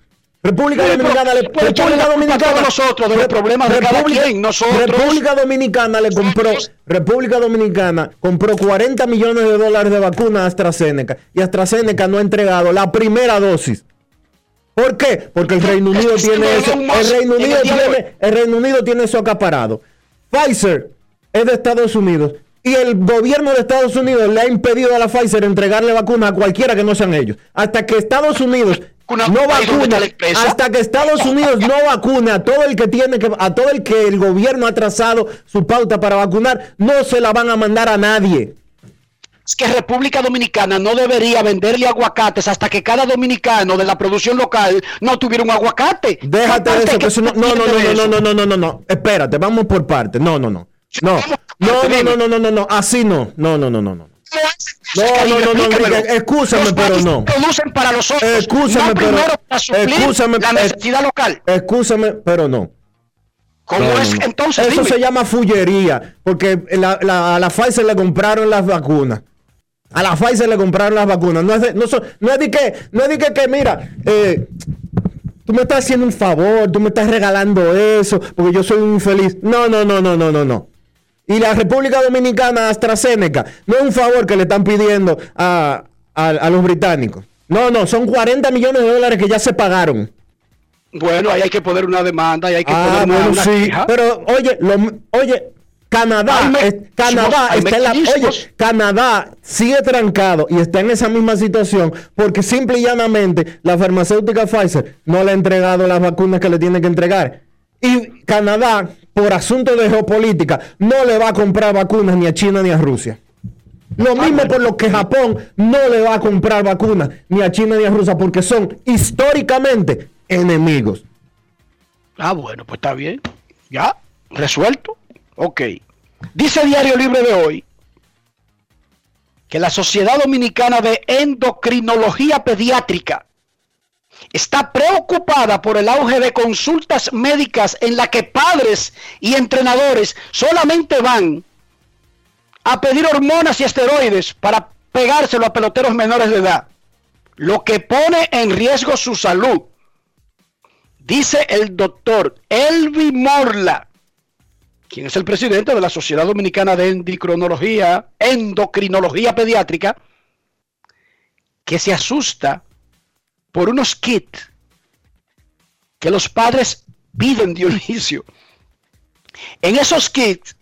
República Dominicana le República Dominicana nosotros de los problemas de cada quien, nosotros. República Dominicana le compró República Dominicana compró 40 millones de dólares de vacuna a AstraZeneca y AstraZeneca no ha entregado la primera dosis. ¿Por qué? Porque el Reino Unido tiene eso. El Reino Unido tiene, el Reino Unido tiene eso acaparado. Pfizer es de Estados Unidos y el gobierno de Estados Unidos le ha impedido a la Pfizer entregarle vacunas a cualquiera que no sean ellos. Hasta que Estados Unidos Vacuna- no empresa. hasta que Estados Unidos no vacune a todo el que tiene que, a todo el que el gobierno ha trazado su pauta para vacunar, no se la van a mandar a nadie. Es que República Dominicana no debería venderle aguacates hasta que cada dominicano de la producción local no tuviera un aguacate. Déjate de eso, que eso no, no, no, no, no, no, no, no, no, no, espérate, vamos por partes. No, no, no. No, no, no, no, no, no, no, no, así no. No, no, no, no, no. No, no, no, no, Enrique, escúchame, pero no. producen para los otros, Escúchame, no pero- primero para suplir escúchame, la eh, necesidad local. Excúsame, pero no. ¿Cómo No, no, es no. entonces? Eso dime? se llama fullería, porque la, la- a la Pfizer le compraron las vacunas. A la Pfizer le compraron las vacunas. No es de, no son- no es de que, no es de que, que, mira, eh, tú me estás haciendo un favor, tú me estás regalando eso, porque yo soy un infeliz. No, no, no, no, no, no, no. Y la República Dominicana, AstraZeneca, no es un favor que le están pidiendo a, a- a los británicos. No, no, son 40 millones de dólares que ya se pagaron. Bueno, ahí hay que poner una demanda y hay que Ah, poner una, bueno, una sí. Pero oye, lo- oye, Canadá, es- Canadá hay está en la, oye, Canadá sigue trancado y está en esa misma situación porque simple y llanamente la farmacéutica Pfizer no le ha entregado las vacunas que le tiene que entregar. Y Canadá, por asunto de geopolítica, no le va a comprar vacunas ni a China ni a Rusia. Lo mismo por lo que Japón no le va a comprar vacunas ni a China ni a Rusia porque son históricamente enemigos. Ah, bueno, pues está bien. Ya, resuelto. Ok. Dice Diario Libre de hoy que la Sociedad Dominicana de Endocrinología Pediátrica está preocupada por el auge de consultas médicas en la que padres y entrenadores solamente van a pedir hormonas y esteroides para pegárselo a peloteros menores de edad, lo que pone en riesgo su salud. Dice el doctor Elvi Morla, quien es el presidente de la Sociedad Dominicana de Endocrinología, Endocrinología Pediátrica, que se asusta por unos kits que los padres piden, Dionisio. En esos kits,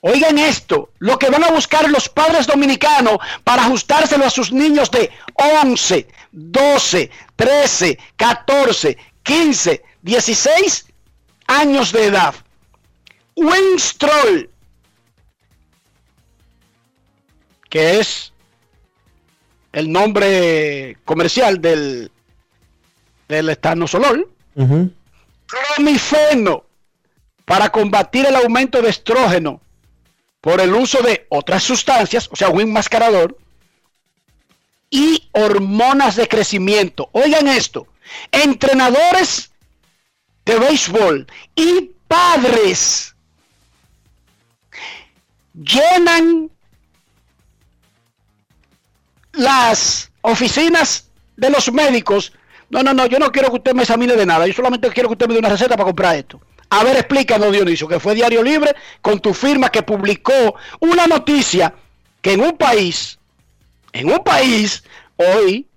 oigan esto, lo que van a buscar los padres dominicanos para ajustárselo a sus niños de 11, 12, 13, 14, 15, 16 años de edad. Winstrol, que es el nombre comercial del, del estanosolol, clomifeno, para combatir el aumento de estrógeno por el uso de otras sustancias, o sea, un enmascarador, y hormonas de crecimiento. Oigan esto, entrenadores de béisbol y padres llenan las oficinas de los médicos No, no, no, yo no quiero que usted me examine de nada. Yo solamente quiero que usted me dé una receta para comprar esto. A ver, explícanos, Dionisio, que fue Diario Libre con tu firma que publicó una noticia que en un país, en un país, hoy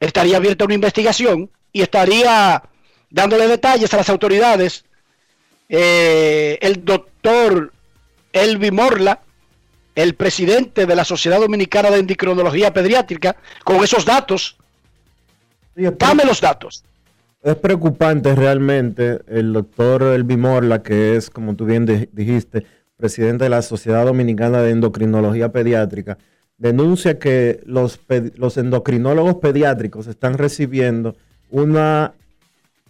estaría abierta una investigación y estaría dándole detalles a las autoridades. Eh, el doctor Elvi Morla, el presidente de la Sociedad Dominicana de Endocrinología Pediátrica, con esos datos. Dame los datos. Es preocupante realmente el doctor Elvi Morla, que es, como tú bien dijiste, presidente de la Sociedad Dominicana de Endocrinología Pediátrica, denuncia que los, los endocrinólogos pediátricos están recibiendo una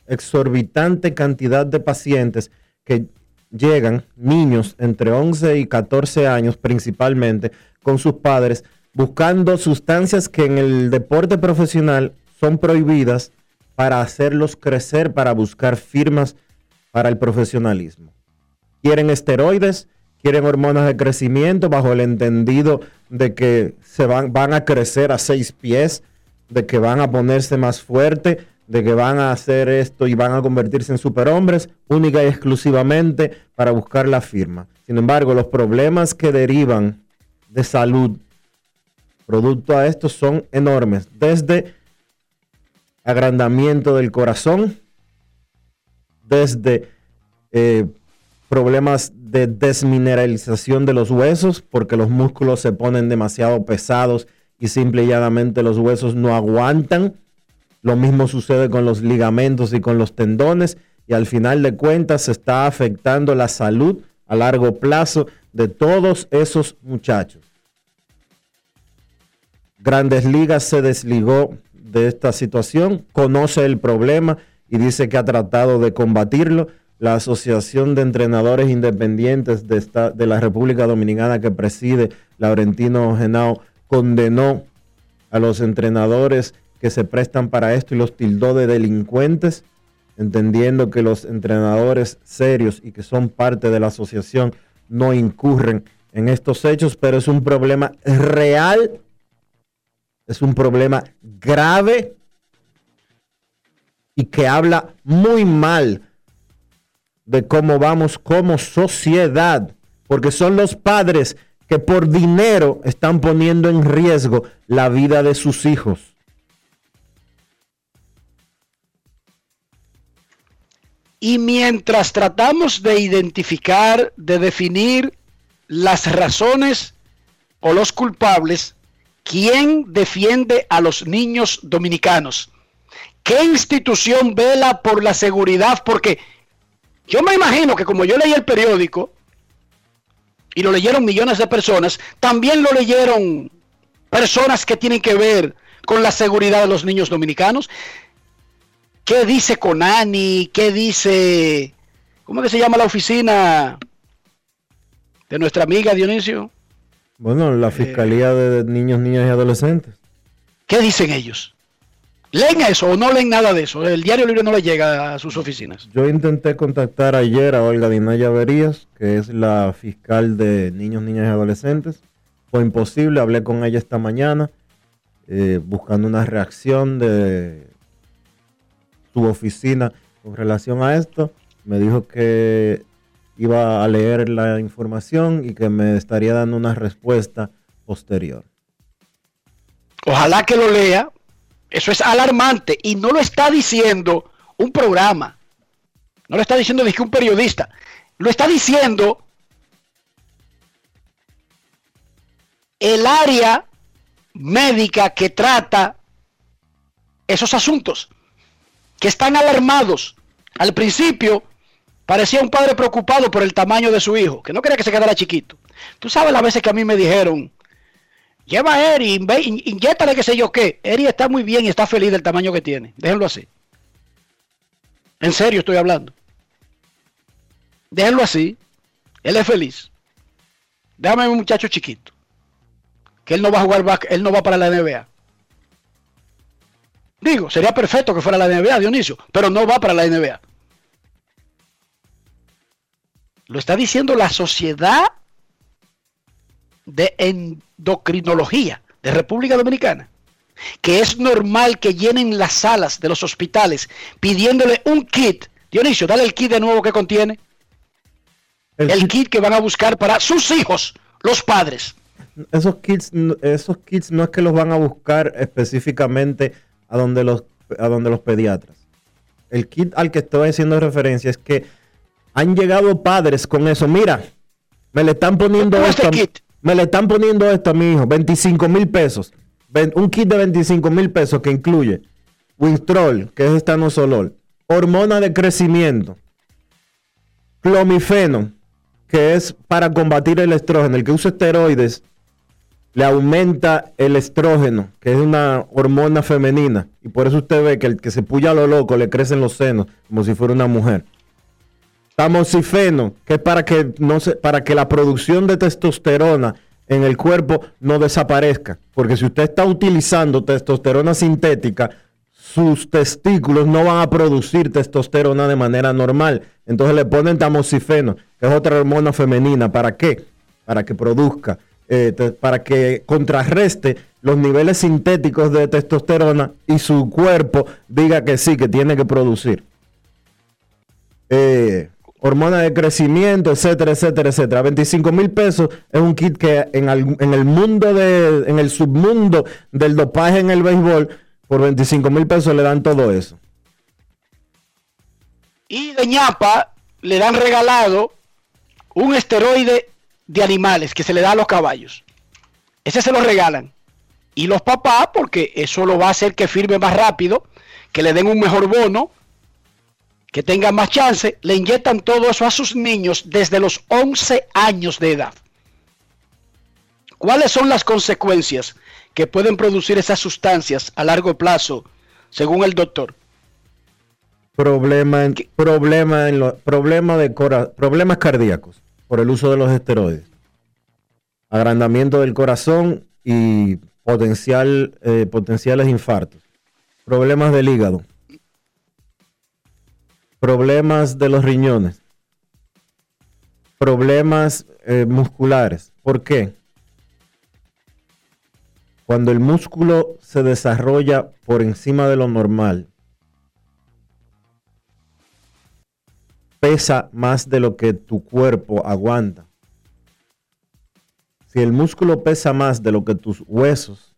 exorbitante cantidad de pacientes que llegan, niños entre 11 y 14 años principalmente, con sus padres, buscando sustancias que en el deporte profesional son prohibidas para hacerlos crecer, para buscar firmas para el profesionalismo. Quieren esteroides, quieren hormonas de crecimiento bajo el entendido de que se van, van a crecer a seis pies, de que van a ponerse más fuerte, de que van a hacer esto y van a convertirse en superhombres única y exclusivamente para buscar la firma. Sin embargo, los problemas que derivan de salud producto a esto son enormes, desde agrandamiento del corazón, desde eh, problemas de desmineralización de los huesos, porque los músculos se ponen demasiado pesados y simple y llanamente los huesos no aguantan. Lo mismo sucede con los ligamentos y con los tendones y al final de cuentas se está afectando la salud a largo plazo de todos esos muchachos. Grandes Ligas se desligó de esta situación, conoce el problema y dice que ha tratado de combatirlo la Asociación de Entrenadores Independientes de, de la República Dominicana que preside Laurentino Genao condenó a los entrenadores que se prestan para esto y los tildó de delincuentes, entendiendo que los entrenadores serios y que son parte de la asociación no incurren en estos hechos, pero es un problema real, es un problema grave y que habla muy mal de cómo vamos como sociedad, porque son los padres que por dinero están poniendo en riesgo la vida de sus hijos. Y mientras tratamos de identificar, de definir las razones o los culpables, ¿quién defiende a los niños dominicanos? ¿Qué institución vela por la seguridad? Porque yo me imagino que como yo leí el periódico, y lo leyeron millones de personas, también lo leyeron personas que tienen que ver con la seguridad de los niños dominicanos. ¿Qué dice Conani? ¿Qué dice... ¿Cómo que se llama la oficina de nuestra amiga Dionisio? Bueno, la eh, Fiscalía de Niños, Niñas y Adolescentes. ¿Qué dicen ellos? ¿Leen eso o no leen nada de eso? El diario libre no le llega a sus oficinas. Yo intenté contactar ayer a Olga Dinaya Verías, que es la fiscal de niños, niñas y adolescentes. Fue imposible, hablé con ella esta mañana, eh, buscando una reacción de su oficina con relación a esto. Me dijo que iba a leer la información y que me estaría dando una respuesta posterior. Ojalá que lo lea, eso es alarmante y no lo está diciendo un programa. No lo está diciendo un periodista. Lo está diciendo el área médica que trata esos asuntos, que están alarmados. Al principio parecía un padre preocupado por el tamaño de su hijo, que no quería que se quedara chiquito. Tú sabes las veces que a mí me dijeron, Lleva a Eri, inyétale qué sé yo qué. Eri está muy bien y está feliz del tamaño que tiene. Déjenlo así. En serio estoy hablando. Déjenlo así. Él es feliz. Déjame un muchacho chiquito. Que él no va a jugar él no va para la NBA. Digo, sería perfecto que fuera la NBA, Dionisio, pero no va para la NBA. Lo está diciendo la sociedad de endocrinología de República Dominicana. que es normal que llenen las salas de los hospitales pidiéndole un kit. Dionisio, dale el kit de nuevo que contiene. El, kit, que van a buscar para sus hijos, los padres. Esos kits, esos kits no es que los van a buscar específicamente a donde los, a donde los pediatras. El kit al que estoy haciendo referencia es que han llegado padres con eso. Mira, me le están poniendo esto. Me le están poniendo esto a mi hijo, 25 mil pesos. Un kit de 25 mil pesos que incluye Winstrol, que es estanosolol, hormona de crecimiento, clomifeno, que es para combatir el estrógeno. El que usa esteroides le aumenta el estrógeno, que es una hormona femenina. Y por eso usted ve que el que se puya a lo loco le crecen los senos, como si fuera una mujer. Tamoxifeno, que es para que, no se, para que la producción de testosterona en el cuerpo no desaparezca. Porque si usted está utilizando testosterona sintética, sus testículos no van a producir testosterona de manera normal. Entonces le ponen tamoxifeno, que es otra hormona femenina. ¿Para qué? Para que produzca, eh, para que contrarreste los niveles sintéticos de testosterona y su cuerpo diga que sí, que tiene que producir. Eh, hormona de crecimiento, etcétera, etcétera, etcétera. 25 mil pesos es un kit que en, el mundo de, en el submundo del dopaje en el béisbol, por 25 mil pesos le dan todo eso. Y de ñapa le dan regalado un esteroide de animales que se le da a los caballos. Ese se lo regalan. Y los papás, porque eso lo va a hacer que firme más rápido, que le den un mejor bono, que tengan más chance, le inyectan todo eso a sus niños desde los 11 años de edad. ¿Cuáles son las consecuencias que pueden producir esas sustancias a largo plazo, según el doctor? Problema en, problema en problema de problemas cardíacos por el uso de los esteroides. Agrandamiento del corazón y potencial, eh, potenciales infartos. Problemas del hígado problemas de los riñones, problemas eh, musculares. ¿Por qué? Cuando el músculo se desarrolla por encima de lo normal, pesa más de lo que tu cuerpo aguanta. Si el músculo pesa más de lo que tus huesos,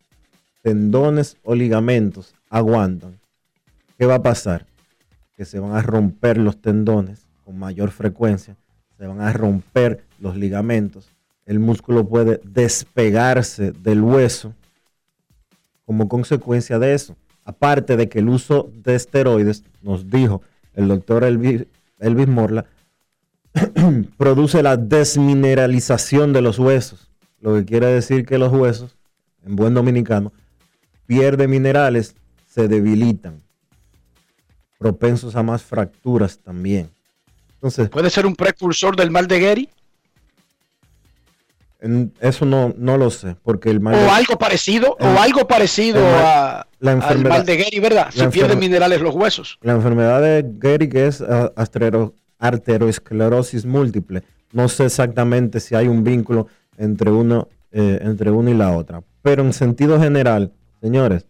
tendones o ligamentos aguantan, ¿qué va a pasar? que se van a romper los tendones con mayor frecuencia, se van a romper los ligamentos, el músculo puede despegarse del hueso como consecuencia de eso. Aparte de que el uso de esteroides, nos dijo el doctor Elvis, Morla, <clears throat> produce la desmineralización de los huesos, lo que quiere decir que los huesos, en buen dominicano, pierden minerales, se debilitan propensos a más fracturas también. Entonces, ¿Puede ser un precursor del mal de Gary? eso no, no lo sé, porque el mal o algo parecido, o algo parecido a, la al mal de Gary, ¿verdad? Se pierden minerales los huesos. La enfermedad de Gary, que es uh, arteriosclerosis múltiple, no sé exactamente si hay un vínculo entre uno, eh, entre uno y la otra, pero en sentido general, señores,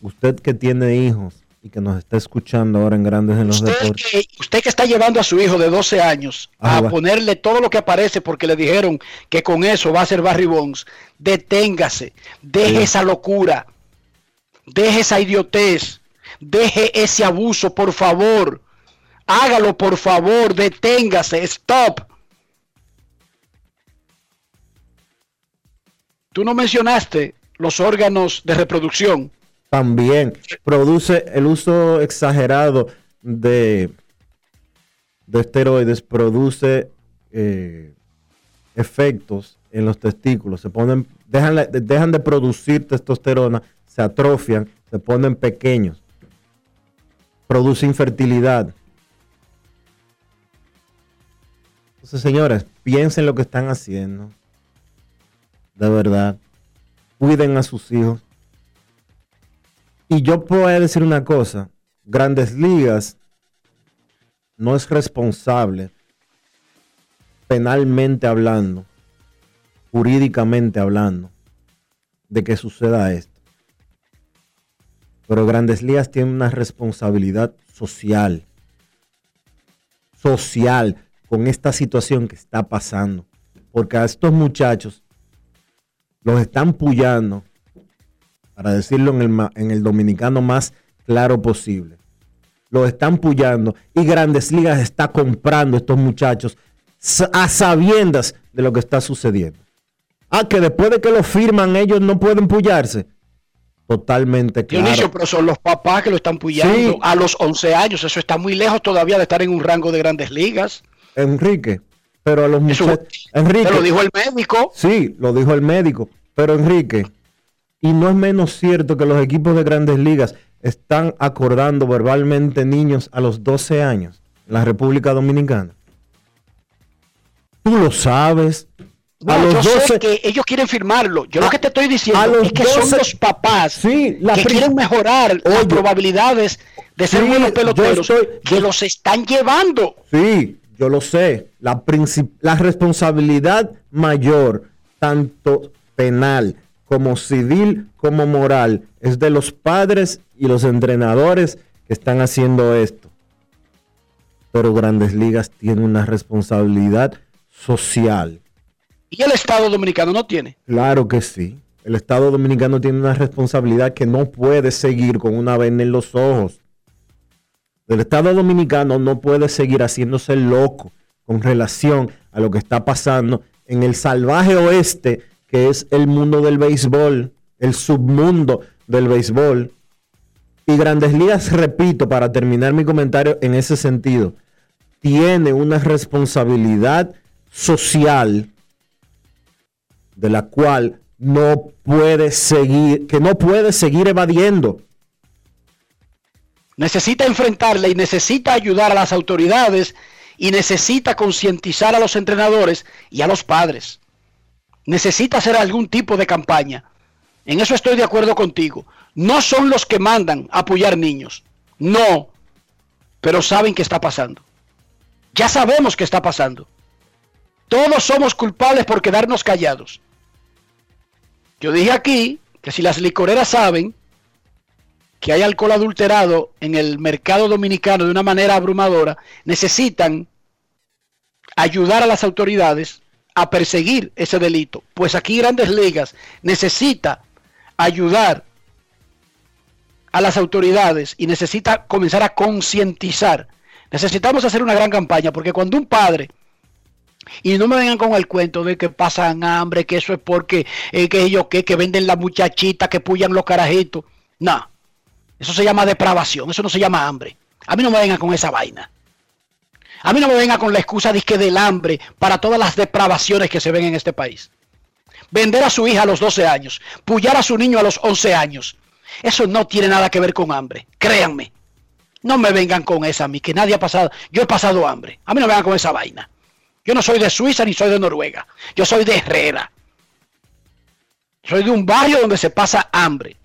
usted que tiene hijos y que nos está escuchando ahora en Grandes en los Deportes. usted que está llevando a su hijo de 12 años a ponerle todo lo que aparece porque le dijeron que con eso va a ser Barry Bonds, deténgase, deje esa locura, deje esa idiotez, deje ese abuso, por favor. Hágalo, por favor, deténgase, stop. Tú no mencionaste los órganos de reproducción también produce el uso exagerado de, de esteroides, produce eh, efectos en los testículos. Se ponen, dejan, dejan de producir testosterona, se atrofian, se ponen pequeños. Produce infertilidad. Entonces, señores, piensen lo que están haciendo. De verdad. Cuiden a sus hijos. Y yo puedo decir una cosa, Grandes Ligas no es responsable penalmente hablando, jurídicamente hablando, de que suceda esto. Pero Grandes Ligas tiene una responsabilidad social. Social con esta situación que está pasando. Porque a estos muchachos los están puyando, para decirlo en el, en el dominicano más claro posible. Los están puyando y Grandes Ligas está comprando estos muchachos a sabiendas de lo que está sucediendo. Ah, que después de que lo firman ellos no pueden puyarse. Totalmente claro. Dionisio, pero son los papás que lo están puyando Sí. a los 11 años. Eso está muy lejos todavía de estar en un rango de grandes ligas. Enrique, pero a los muchachos... Enrique, lo dijo el médico. Sí, lo dijo el médico. Pero Enrique, y no es menos cierto que los equipos de grandes ligas están acordando verbalmente niños a los 12 años en la República Dominicana. Tú lo sabes. A los yo 12 sé que ellos quieren firmarlo. Yo lo que te estoy diciendo es que 12 son los papás Sí, la que quieren mejorar las probabilidades de ser Sí, buenos yo peloteros estoy- que los están llevando. Sí, yo lo sé. La, la responsabilidad mayor, tanto penal como civil como moral, es de los padres y los entrenadores que están haciendo esto. Pero Grandes Ligas tiene una responsabilidad social. Y el Estado Dominicano no tiene. Claro que sí. El Estado Dominicano tiene una responsabilidad que no puede seguir con una venda en los ojos. El Estado Dominicano no puede seguir haciéndose loco con relación a lo que está pasando en el salvaje oeste, que es el mundo del béisbol, el submundo del béisbol. Y Grandes Ligas, repito, para terminar mi comentario en ese sentido, tiene una responsabilidad social de la cual no puede seguir, que no puede seguir evadiendo. Necesita enfrentarla y necesita ayudar a las autoridades y necesita concientizar a los entrenadores y a los padres. Necesita hacer algún tipo de campaña. En eso estoy de acuerdo contigo. No son los que mandan apoyar niños. No. Pero saben que está pasando. Ya sabemos que está pasando. Todos somos culpables por quedarnos callados. Yo dije aquí que si las licoreras saben que hay alcohol adulterado en el mercado dominicano de una manera abrumadora, necesitan ayudar a las autoridades a perseguir ese delito. Pues aquí Grandes Ligas necesita ayudar a las autoridades y necesita comenzar a concientizar. Necesitamos hacer una gran campaña porque cuando un padre y no me vengan con el cuento de que pasan hambre, que eso es porque, que ellos que, que venden la muchachita, que puyan los carajitos. No, eso se llama depravación, eso no se llama hambre. A mí no me vengan con esa vaina. A mí no me vengan con la excusa de que del hambre para todas las depravaciones que se ven en este país. Vender a su hija a los 12 años, pullar a su niño a los 11 años. Eso no tiene nada que ver con hambre. Créanme. No me vengan con esa a mí, que nadie ha pasado. Yo he pasado hambre. A mí no me vengan con esa vaina. Yo no soy de Suiza ni soy de Noruega. Yo soy de Herrera. Soy de un barrio donde se pasa hambre.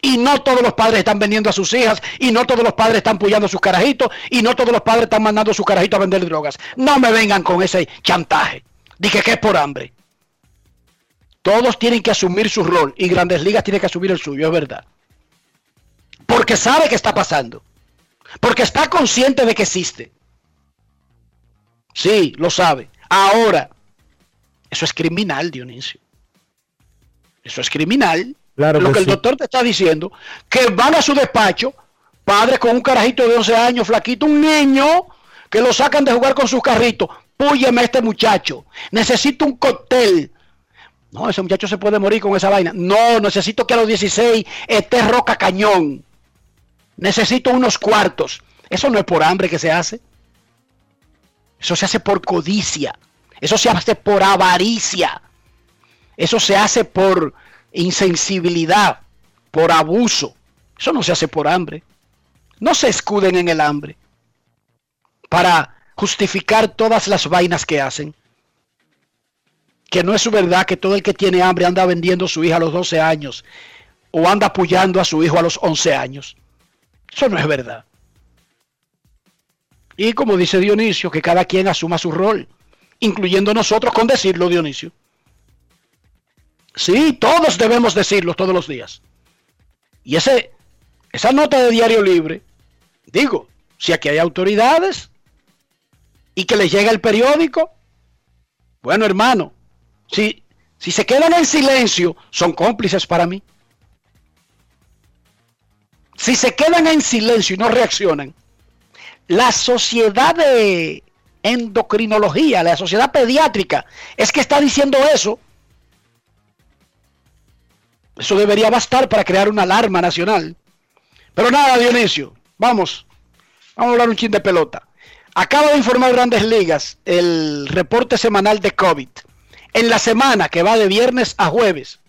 Y no todos los padres están vendiendo a sus hijas, y no todos los padres están puyando a sus carajitos, y no todos los padres están mandando a sus carajitos a vender drogas. No me vengan con ese chantaje. Dije que es por hambre. Todos tienen que asumir su rol, y Grandes Ligas tiene que asumir el suyo, es verdad. Porque sabe que está pasando. Porque está consciente de que existe. Sí, lo sabe. Ahora, eso es criminal, Dionisio. Eso es criminal. Claro lo que que el sí. doctor te está diciendo, que van a su despacho, padres con un carajito de 11 años, flaquito, un niño, que lo sacan de jugar con sus carritos. Púyeme a este muchacho. Necesito un cóctel. No, ese muchacho se puede morir con esa vaina. No, necesito que a los 16 esté roca cañón. Necesito unos cuartos. Eso no es por hambre que se hace. Eso se hace por codicia. Eso se hace por avaricia. Eso se hace por insensibilidad, por abuso. Eso no se hace por hambre. No se escuden en el hambre para justificar todas las vainas que hacen. Que no es su verdad que todo el que tiene hambre anda vendiendo a su hija a los 12 años o anda apoyando a su hijo a los 11 años. Eso no es verdad. Y como dice Dionisio, que cada quien asuma su rol, incluyendo nosotros con decirlo, Dionisio. Sí, todos debemos decirlo todos los días. Y ese esa nota de Diario Libre, digo, si aquí hay autoridades y que les llega el periódico, bueno hermano, si, si se quedan en silencio, son cómplices para mí. Si se quedan en silencio y no reaccionan, la sociedad de endocrinología, la sociedad pediátrica, es que está diciendo eso. Eso debería bastar para crear una alarma nacional. Pero nada, Dionisio, vamos, vamos a hablar un chin de pelota. Acaba de informar Grandes Ligas el reporte semanal de COVID. En la semana que va de viernes a jueves,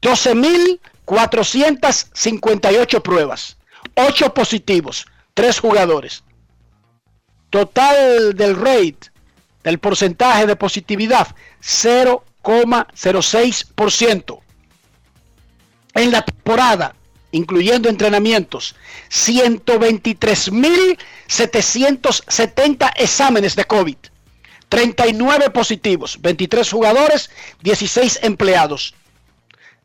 12.458 pruebas, 8 positivos, 3 jugadores. Total del rate, del porcentaje de positividad, 0,06%. En la temporada, incluyendo entrenamientos, 123.770 exámenes de COVID, 39 positivos, 23 jugadores, 16 empleados,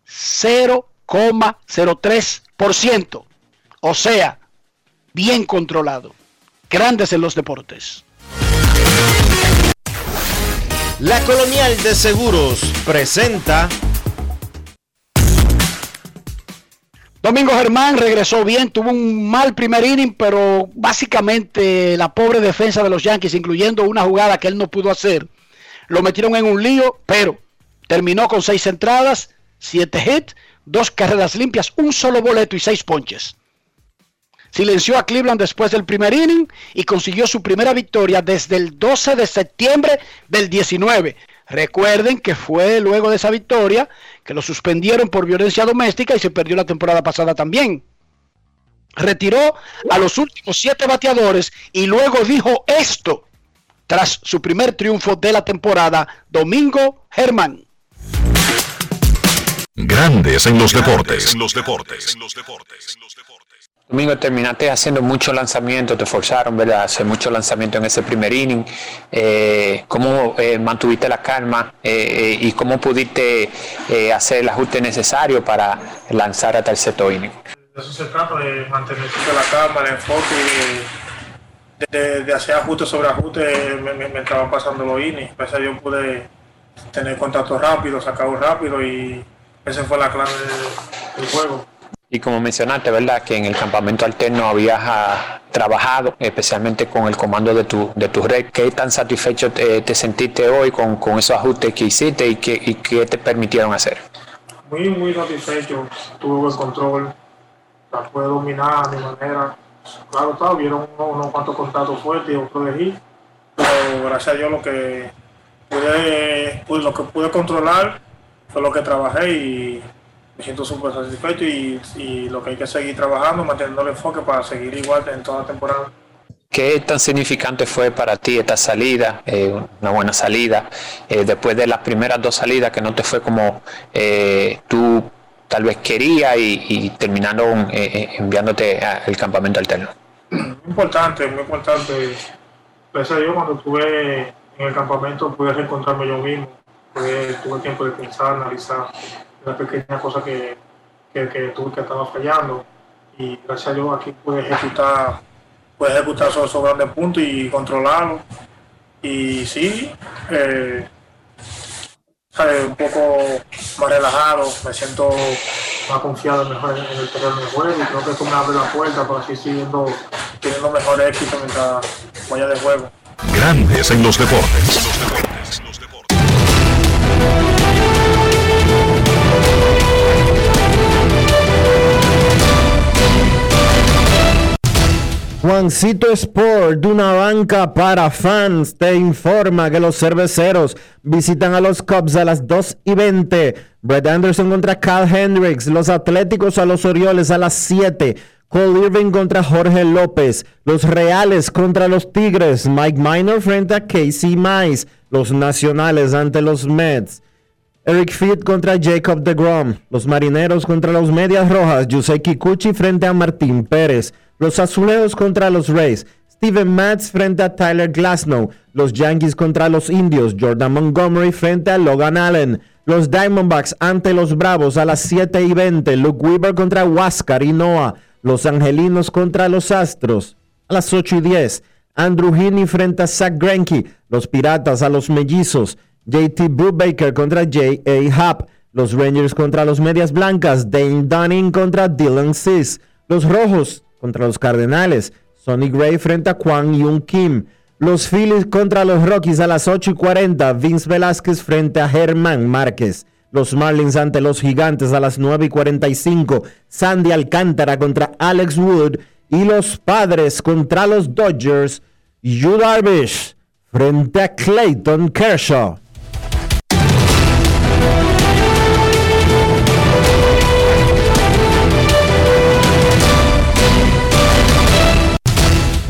0,03%. O sea, bien controlado. Grandes en los deportes. La Colonial de Seguros presenta Domingo Germán regresó bien, tuvo un mal primer inning, pero básicamente la pobre defensa de los Yankees, incluyendo una jugada que él no pudo hacer, lo metieron en un lío, pero terminó con seis entradas, siete hits, dos carreras limpias, un solo boleto y seis ponches. Silenció a Cleveland después del primer inning y consiguió su primera victoria desde el 12 de septiembre del 19. Recuerden que fue luego de esa victoria que lo suspendieron por violencia doméstica y se perdió la temporada pasada también. Retiró a los últimos siete bateadores y luego dijo esto tras su primer triunfo de la temporada, Domingo Germán. Grandes en los deportes. En los deportes. Domingo, terminaste haciendo muchos lanzamientos, te forzaron, ¿verdad? Hacer muchos lanzamientos en ese primer inning. Eh, ¿Cómo eh, mantuviste la calma eh, y cómo pudiste hacer el ajuste necesario para lanzar hasta el sexto inning? De eso se trata, de mantener la calma, el enfoque, de, hacer ajuste sobre ajuste me estaban pasando los innings. A yo pude tener contacto rápido, sacarlo rápido y esa fue la clave del juego. Y como mencionaste, ¿verdad? Que en el campamento alterno habías ah, trabajado, especialmente con el comando de tu, de tu red. ¿Qué tan satisfecho te, te sentiste hoy con, con, esos ajustes que hiciste y qué, y qué te permitieron hacer? Muy, muy satisfecho. Tuve el control, la pude dominar a mi manera. Claro, está, hubieron unos, cuantos contactos fuertes y otros de hit, pero gracias a Dios lo que pude, lo que pude controlar fue lo que trabajé y me siento súper satisfecho y, y, lo que hay que seguir trabajando, manteniendo el enfoque para seguir igual en toda la temporada. ¿Qué tan significante fue para ti esta salida, eh, una buena salida, eh, después de las primeras dos salidas que no te fue como eh, tú tal vez querías y, y terminaron enviándote al campamento alterno? Muy importante, muy importante. Pese a yo cuando estuve en el campamento pude reencontrarme yo mismo, pude, tuve tiempo de pensar, analizar una pequeña cosa que, que, que tuve que estaba fallando y gracias a Dios aquí pude ejecutar pude ejecutar esos, grandes puntos y controlarlo y sí eh, un poco más relajado me siento más confiado mejor en, el terreno de juego y creo que esto me abre la puerta para así siguiendo teniendo mejor éxito mientras vaya de juego Grandes en. Los deportes. Los deportes. Juancito Sport, de una banca para fans, te informa que los cerveceros visitan a los Cubs a las 2 y 20. Brett Anderson contra Cal Hendricks. Los Atléticos a los Orioles a las 7. Cole Irving contra Jorge López. Los Reales contra los Tigres. Mike Minor frente a Casey Mize. Los Nacionales ante los Mets. Eric Fitt contra Jacob DeGrom. Los Marineros contra los Medias Rojas. Yusei Kikuchi frente a Martín Pérez. Los Azulejos contra los Rays. Steven Matz frente a Tyler Glasnow. Los Yankees contra los Indios. Jordan Montgomery frente a Logan Allen. Los Diamondbacks ante los Bravos a las 7 y 20. Luke Weaver contra Huáscar y Noah. Los Angelinos contra los Astros a las 8 y 10. Andrew Heaney frente a Zach Greinke. Los Piratas a los Mellizos. JT Brubaker contra J.A. Happ. Los Rangers contra los Medias Blancas. Dane Dunning contra Dylan Cis. Los Rojos contra los Cardenales. Sonny Gray frente a Kwang Young Kim. Los Phillies contra los Rockies a las 8 y 40. Vince Velázquez frente a Germán Márquez. Los Marlins ante los Gigantes a las 9 y 45. Sandy Alcántara contra Alex Wood. Y los Padres contra los Dodgers. Yu Darvish frente a Clayton Kershaw.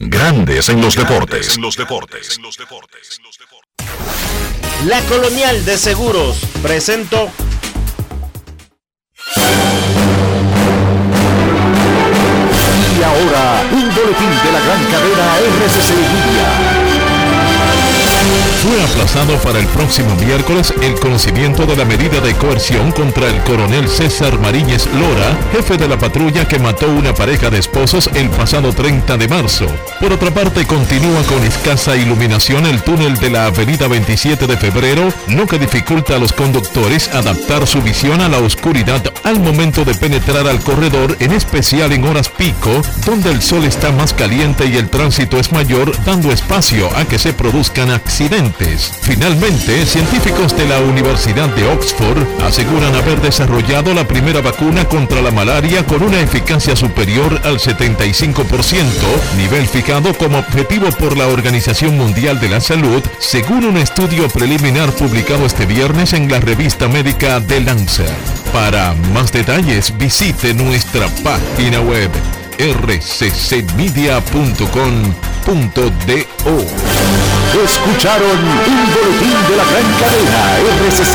Grandes en los deportes. La Colonial de Seguros presentó. Y ahora, un boletín de la gran cadena RCC Media. Fue aplazado para el próximo miércoles el conocimiento de la medida de coerción contra el coronel César Mariñez Lora, jefe de la patrulla que mató una pareja de esposos el pasado 30 de marzo. Por otra parte, continúa con escasa iluminación el túnel de la avenida 27 de febrero, lo que dificulta a los conductores adaptar su visión a la oscuridad al momento de penetrar al corredor, en especial en horas pico, donde el sol está más caliente y el tránsito es mayor, dando espacio a que se produzcan accidentes. Finalmente, científicos de la Universidad de Oxford aseguran haber desarrollado la primera vacuna contra la malaria con una eficacia superior al 75%, nivel fijado como objetivo por la Organización Mundial de la Salud, según un estudio preliminar publicado este viernes en la revista médica The Lancet. Para más detalles, visite nuestra página web rccmedia.com.do. Escucharon un boletín de la gran cadena RCC.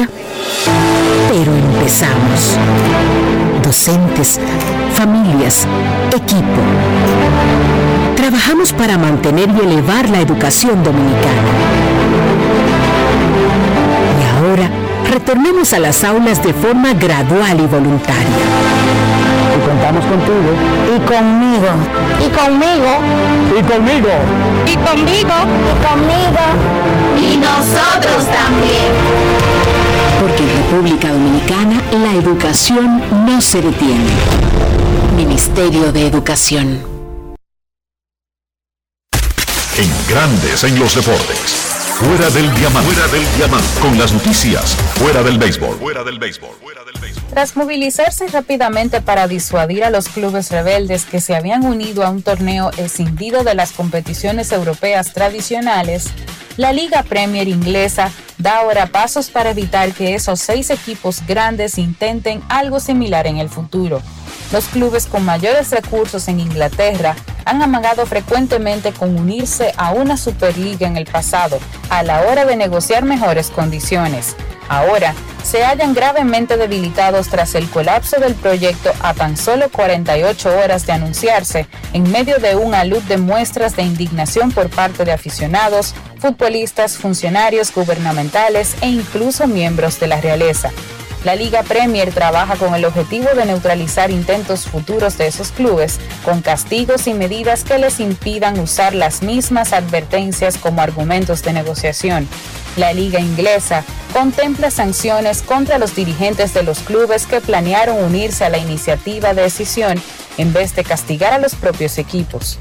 Pero empezamos. Docentes, familias, equipo. Trabajamos para mantener y elevar la educación dominicana. Y ahora retornamos a las aulas de forma gradual y voluntaria. Y contamos contigo. Y conmigo. Y conmigo. Y conmigo. Y conmigo. Y conmigo. Y nosotros también. Porque en República Dominicana la educación no se detiene. Ministerio de Educación. En grandes en los deportes. Fuera del diamante. Fuera del diamante. Con las noticias. Fuera del béisbol. Fuera del béisbol. Fuera del béisbol. Tras movilizarse rápidamente para disuadir a los clubes rebeldes que se habían unido a un torneo escindido de las competiciones europeas tradicionales, la Liga Premier inglesa da ahora pasos para evitar que esos seis equipos grandes intenten algo similar en el futuro. Los clubes con mayores recursos en Inglaterra han amagado frecuentemente con unirse a una Superliga en el pasado, a la hora de negociar mejores condiciones. Ahora, se hallan gravemente debilitados tras el colapso del proyecto a tan solo 48 horas de anunciarse, en medio de una luz de muestras de indignación por parte de aficionados, futbolistas, funcionarios gubernamentales e incluso miembros de la realeza. La Liga Premier trabaja con el objetivo de neutralizar intentos futuros de esos clubes, con castigos y medidas que les impidan usar las mismas advertencias como argumentos de negociación. La Liga Inglesa contempla sanciones contra los dirigentes de los clubes que planearon unirse a la iniciativa de decisión en vez de castigar a los propios equipos.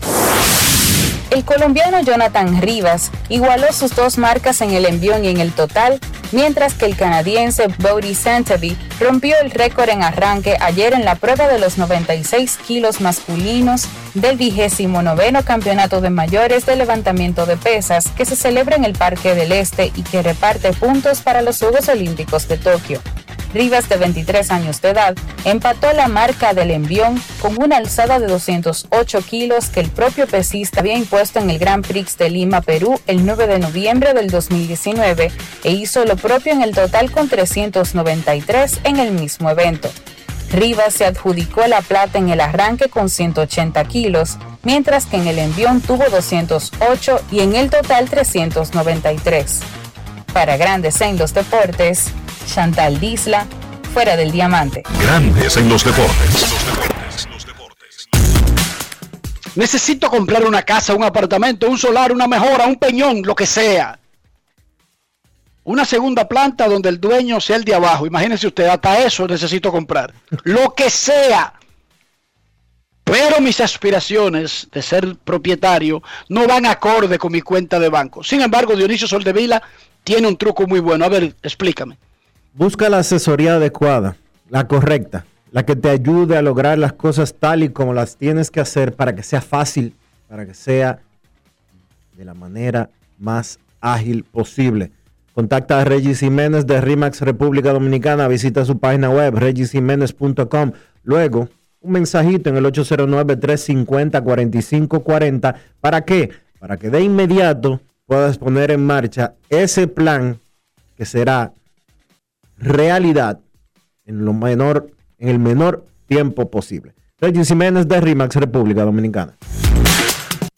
El colombiano Jonathan Rivas igualó sus dos marcas en el envión y en el total, mientras que el canadiense Bodie Santaby rompió el récord en arranque ayer en la prueba de los 96 kilos masculinos del vigésimo noveno campeonato de mayores de levantamiento de pesas que se celebra en el Parque del Este y que reparte puntos para los Juegos Olímpicos de Tokio. Rivas, de 23 años de edad, empató la marca del envión con una alzada de 208 kilos que el propio pesista había impuesto en el Grand Prix de Lima, Perú, el 9 de noviembre del 2019 e hizo lo propio en el total con 393 en el mismo evento. Rivas se adjudicó la plata en el arranque con 180 kilos, mientras que en el envión tuvo 208 y en el total 393. Para Grandes en los Deportes, Chantal Disla, fuera del diamante. Grandes en los deportes. Necesito comprar una casa, un apartamento, un solar, una mejora, un peñón, lo que sea. Una segunda planta donde el dueño sea el de abajo. Imagínese usted, hasta eso necesito comprar. Lo que sea. Pero mis aspiraciones de ser propietario no van acorde con mi cuenta de banco. Sin embargo, Dionisio Soldevila tiene un truco muy bueno. A ver, explícame. Busca la asesoría adecuada, la correcta, la que te ayude a lograr las cosas tal y como las tienes que hacer para que sea fácil, para que sea de la manera más ágil posible. Contacta a Regis Jiménez de RIMAX República Dominicana, visita su página web regisjiménez.com. Luego, un mensajito en el 809-350-4540. ¿Para qué? Para que de inmediato puedas poner en marcha ese plan que será realidad en lo menor, en el menor tiempo posible. Regis Jiménez de RIMAX, República Dominicana.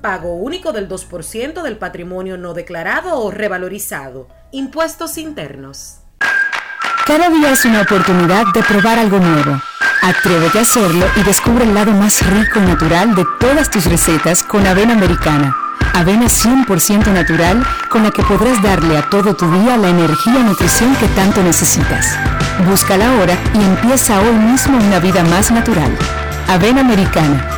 pago único del 2% del patrimonio no declarado o revalorizado. Impuestos internos. Cada día es una oportunidad de probar algo nuevo. Atrévete a hacerlo y descubre el lado más rico y natural de todas tus recetas con avena americana. Avena 100% natural con la que podrás darle a todo tu día la energía y nutrición que tanto necesitas. Búscala ahora y empieza hoy mismo una vida más natural. Avena americana,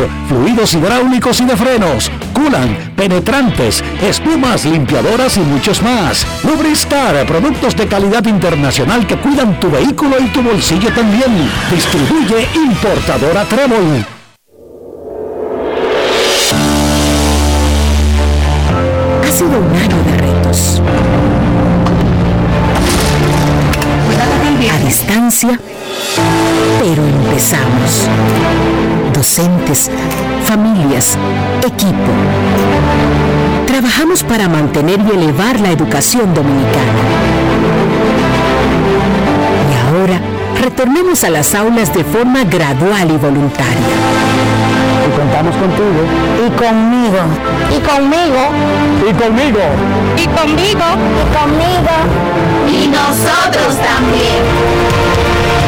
fluidos hidráulicos y de frenos. culan, penetrantes, espumas, limpiadoras y muchos más. Lubristar, productos de calidad internacional que cuidan tu vehículo y tu bolsillo también. Distribuye importadora Trébol. Ha sido un año de retos. A distancia, pero empezamos. Docentes, familias, equipo. Trabajamos para mantener y elevar la educación dominicana. Y ahora, retornemos a las aulas de forma gradual y voluntaria. Y contamos contigo. Y conmigo. Y conmigo. Y conmigo. Y conmigo. Y conmigo. Y nosotros también.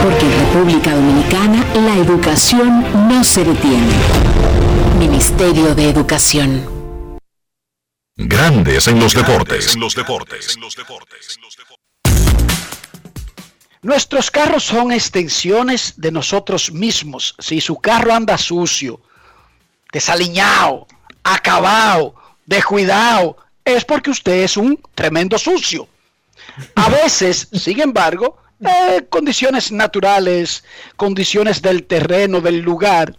Porque en República Dominicana la educación no se detiene. Ministerio de Educación. Grandes en los deportes. Nuestros carros son extensiones de nosotros mismos. Si su carro anda sucio, desaliñado, acabado, descuidado, es porque usted es un tremendo sucio. A veces, sin embargo, eh, condiciones naturales, condiciones del terreno, del lugar,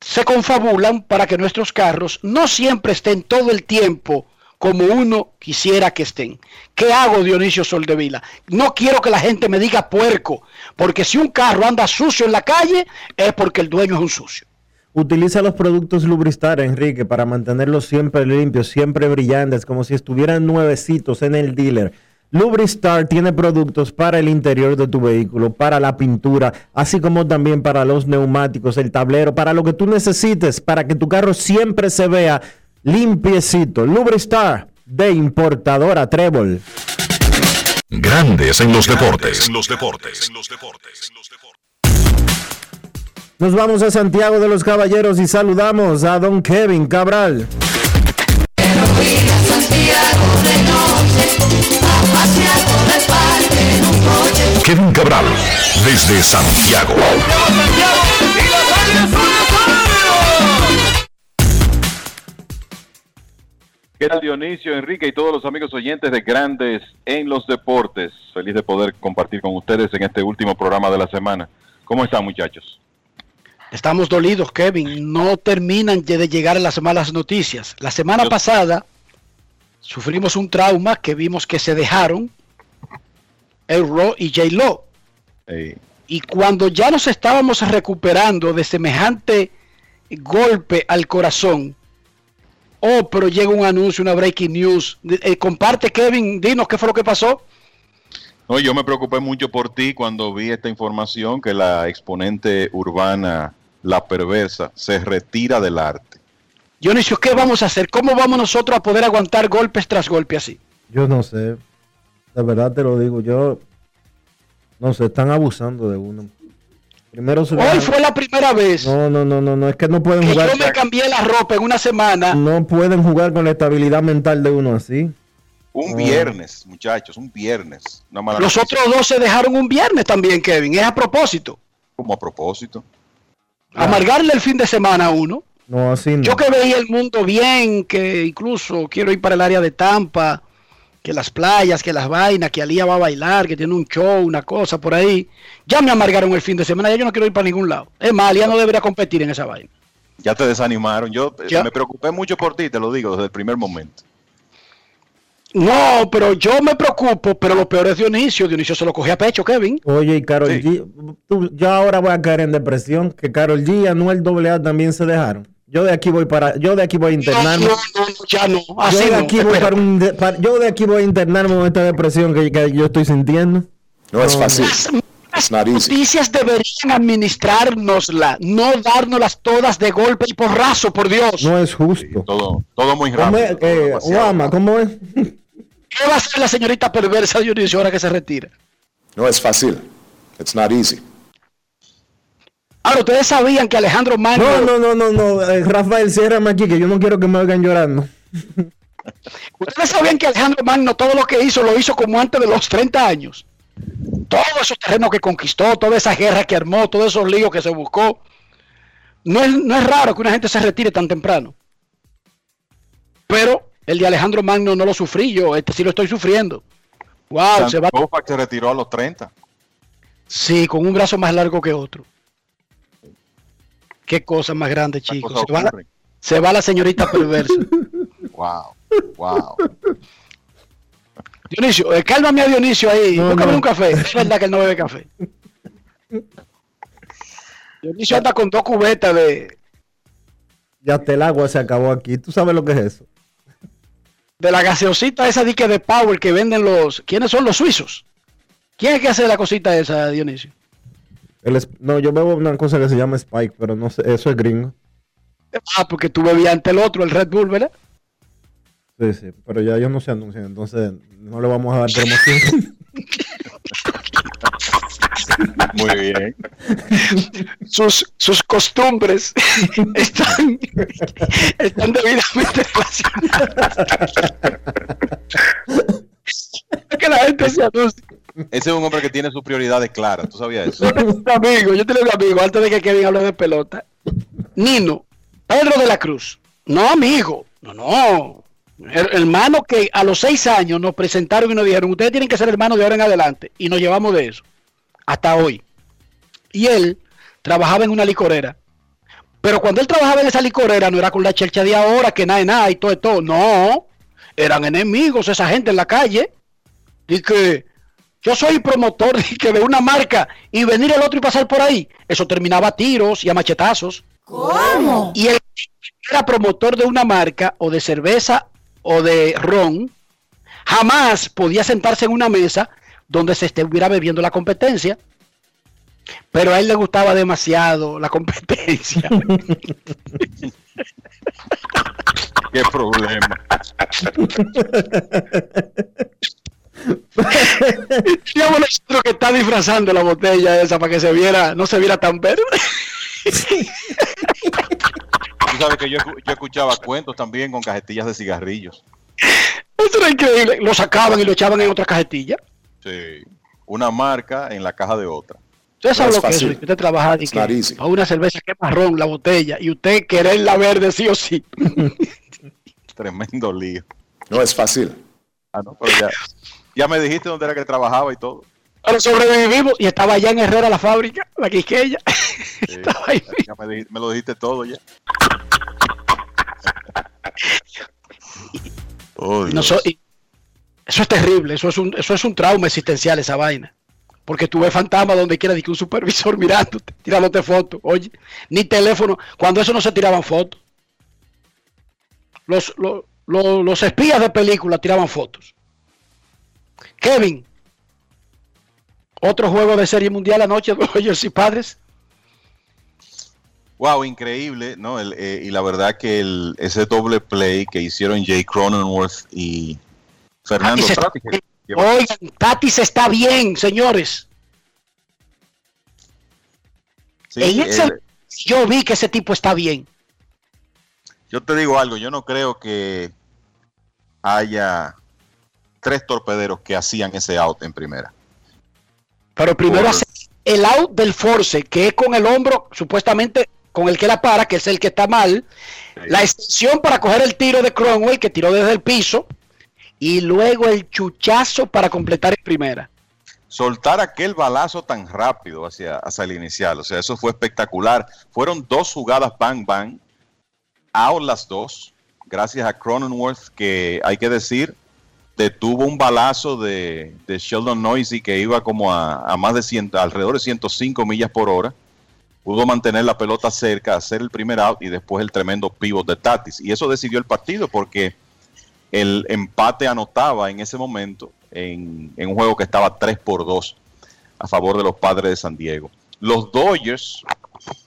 se confabulan para que nuestros carros no siempre estén todo el tiempo como uno quisiera que estén. ¿Qué hago, Dionisio Soldevila? No quiero que la gente me diga puerco, porque si un carro anda sucio en la calle, es porque el dueño es un sucio. Utiliza los productos Lubristar, Enrique, para mantenerlos siempre limpios, siempre brillantes, como si estuvieran nuevecitos en el dealer. Lubristar tiene productos para el interior de tu vehículo, para la pintura, así como también para los neumáticos, el tablero, para lo que tú necesites, para que tu carro siempre se vea limpiecito. Lubristar de importadora Trébol. Grandes en los deportes. Nos vamos a Santiago de los Caballeros y saludamos a don Kevin Cabral. Desde Santiago. ¿Qué tal Dionisio, Enrique y todos los amigos oyentes de Grandes en los Deportes? Feliz de poder compartir con ustedes en este último programa de la semana. ¿Cómo están muchachos? Estamos dolidos, Kevin. No terminan de llegar las malas noticias. La semana pasada sufrimos un trauma que vimos que se dejaron Euro y J. Y cuando ya nos estábamos recuperando de semejante golpe al corazón, oh, pero llega un anuncio, una breaking news. Eh, comparte, Kevin, dinos qué fue lo que pasó. No, yo me preocupé mucho por ti cuando vi esta información que la exponente urbana, la perversa, se retira del arte. Dionisio, ¿qué vamos a hacer? ¿Cómo vamos nosotros a poder aguantar golpes tras golpes así? Yo no sé. De verdad te lo digo. Yo no sé, están abusando de uno. Primero se Hoy fue la primera vez. No, no, no, no, no, es que no pueden que jugar. Yo me cambié la ropa en una semana. No pueden jugar con la estabilidad mental de uno así. Un viernes, muchachos, un viernes. Una mala Los noticia. otros dos se dejaron un viernes también, Kevin. Es a propósito. Como a propósito. Amargarle el fin de semana a uno. No, así no. Yo que veía el mundo bien, que incluso quiero ir para el área de Tampa, que las playas, que las vainas, que Alía va a bailar, que tiene un show, una cosa por ahí. Ya me amargaron el fin de semana, ya yo no quiero ir para ningún lado. Es más, Alía no debería competir en esa vaina. Ya te desanimaron. Yo eh, Ya. me preocupé mucho por ti, te lo digo, desde el primer momento. No, pero yo me preocupo, pero lo peor es Dionisio. Dionisio se lo cogía a pecho, Kevin. Oye, y Carol G, tú- yo ahora voy a caer en depresión, que Carol G y Anuel AA también se dejaron. Yo de aquí voy para, yo de aquí voy a internarme. No, no, no, ya no. yo de aquí voy para un para- yo de aquí voy a internarme con esta depresión que, que yo estoy sintiendo. No es fácil. Las noticias deberían administrárnosla, no dárnoslas todas de golpe y porrazo, por Dios. No es justo. Todo, todo muy ¿Cómo es, rápido. eh, Obama, ¿cómo es? ¿Qué va a hacer la señorita perversa Dionisio ahora que se retira? No es fácil. It's not easy. Ahora, ustedes sabían que Alejandro Magno. No, no, no, no, no. eh, Rafael, ciérrame aquí, que yo no quiero que me oigan llorando. Ustedes sabían que Alejandro Magno todo lo que hizo lo hizo como antes de los 30 años. Todos esos terrenos que conquistó, toda esa guerra que armó, todos esos líos que se buscó. no es, no es raro que una gente se retire tan temprano. Pero el de Alejandro Magno no lo sufrí yo, este sí lo estoy sufriendo. Wow, se va. Koufax se retiró a los 30. Sí, con un brazo más largo que otro. Qué cosa más grande, chicos. Se va, la, ocurren. se va la señorita perversa. Wow, wow. Dionisio, eh, cálmame a Dionisio ahí. No, Búscame no. un café. Es verdad que él no bebe café. Dionisio anda con dos cubetas de, Ya hasta el agua se acabó aquí. ¿Tú sabes lo que es eso? de la gaseosita esa dique de Power que venden los. ¿Quiénes son los suizos? ¿Quién es que hace la cosita esa, Dionisio? El no, yo bebo una cosa que se llama Spike, pero no sé, eso es gringo. Ah, porque tú bebías ante el otro, el Red Bull, ¿verdad? Sí, sí, pero ya ellos no se anuncian, entonces no le vamos a dar promoción. <laughs> Muy bien. Sus, sus costumbres <laughs> están, están debidamente relacionadas. <laughs> que la gente se anuncia. Ese es un hombre que tiene sus prioridades claras. ¿Tú sabías eso? Amigo, yo tengo un amigo, antes de que Kevin hable de pelota. Nino, Pedro de la Cruz. No, amigo. No, no. Her- hermano que a los seis años nos presentaron y nos dijeron, ustedes tienen que ser hermanos de ahora en adelante. Y nos llevamos de eso. Hasta hoy. Y él trabajaba en una licorera. Pero cuando él trabajaba en esa licorera no era con la chelcha de ahora, que nada, nada y todo, todo. No. Eran enemigos esa gente en la calle. Y que yo soy promotor de, que de una marca y venir el otro y pasar por ahí. Eso terminaba a tiros y a machetazos. ¿Cómo? Y el que era promotor de una marca o de cerveza o de ron, jamás podía sentarse en una mesa donde se estuviera bebiendo la competencia. Pero a él le gustaba demasiado la <laughs> competencia. Qué problema. <laughs> <laughs> Teníamos nosotros que está disfrazando la botella esa para que se viera, no se viera tan verde. Tú sabes que yo, yo escuchaba cuentos también con cajetillas de cigarrillos. Eso era increíble. Lo sacaban y lo echaban en otra cajetilla. Sí. Una marca en la caja de otra. Usted sabe No es lo que es usted trabaja y que para una cerveza que marrón la botella y usted querer la verde sí o sí. <laughs> Tremendo lío. No es fácil. Ah, no, pero ya, ya me dijiste dónde era que trabajaba y todo. Pero sobrevivimos y estaba allá en Herrera la fábrica, la Quisqueya. <laughs> Sí, Estaba ahí. ya me, dijiste- me lo dijiste todo ya. <laughs> Oh. No so- eso es terrible, eso es un, eso es un trauma existencial esa vaina. Porque tú ves fantasma donde quiera, que un supervisor <laughs> mirándote, tirándote fotos. Oye, ni teléfono. Cuando eso no se tiraban fotos. Los, los, los, los espías de película tiraban fotos. Kevin, otro juego de serie mundial anoche, <laughs> Dodgers y Padres. Wow, increíble, ¿no? El, eh, y la verdad que el, ese doble play que hicieron Jay Cronenworth y Fernando Tatis Tatis, Oigan, está bien, señores. sí, En ese- yo vi que ese tipo está bien. yo te digo algo, yo no creo que haya tres torpederos que hacían ese out en primera. Pero primero Por- hace el out del force, que es con el hombro, supuestamente con el que la para, que es el que está mal. La extensión para coger el tiro de Cromwell, que tiró desde el piso. Y luego el chuchazo para completar en primera. soltar aquel balazo tan rápido hacia, hacia el inicial. O sea, eso fue espectacular. Fueron dos jugadas bang bang, out las dos, gracias a Cronenworth, que hay que decir, detuvo un balazo de, Sheldon Noisy que iba como a, más de 100, alrededor de 105 millas por hora. Pudo mantener la pelota cerca, hacer el primer out y después el tremendo pivot de Tatis. Y eso decidió el partido porque el empate anotaba en ese momento en, en un juego que estaba 3 por 2 a favor de los padres de San Diego. Los Dodgers,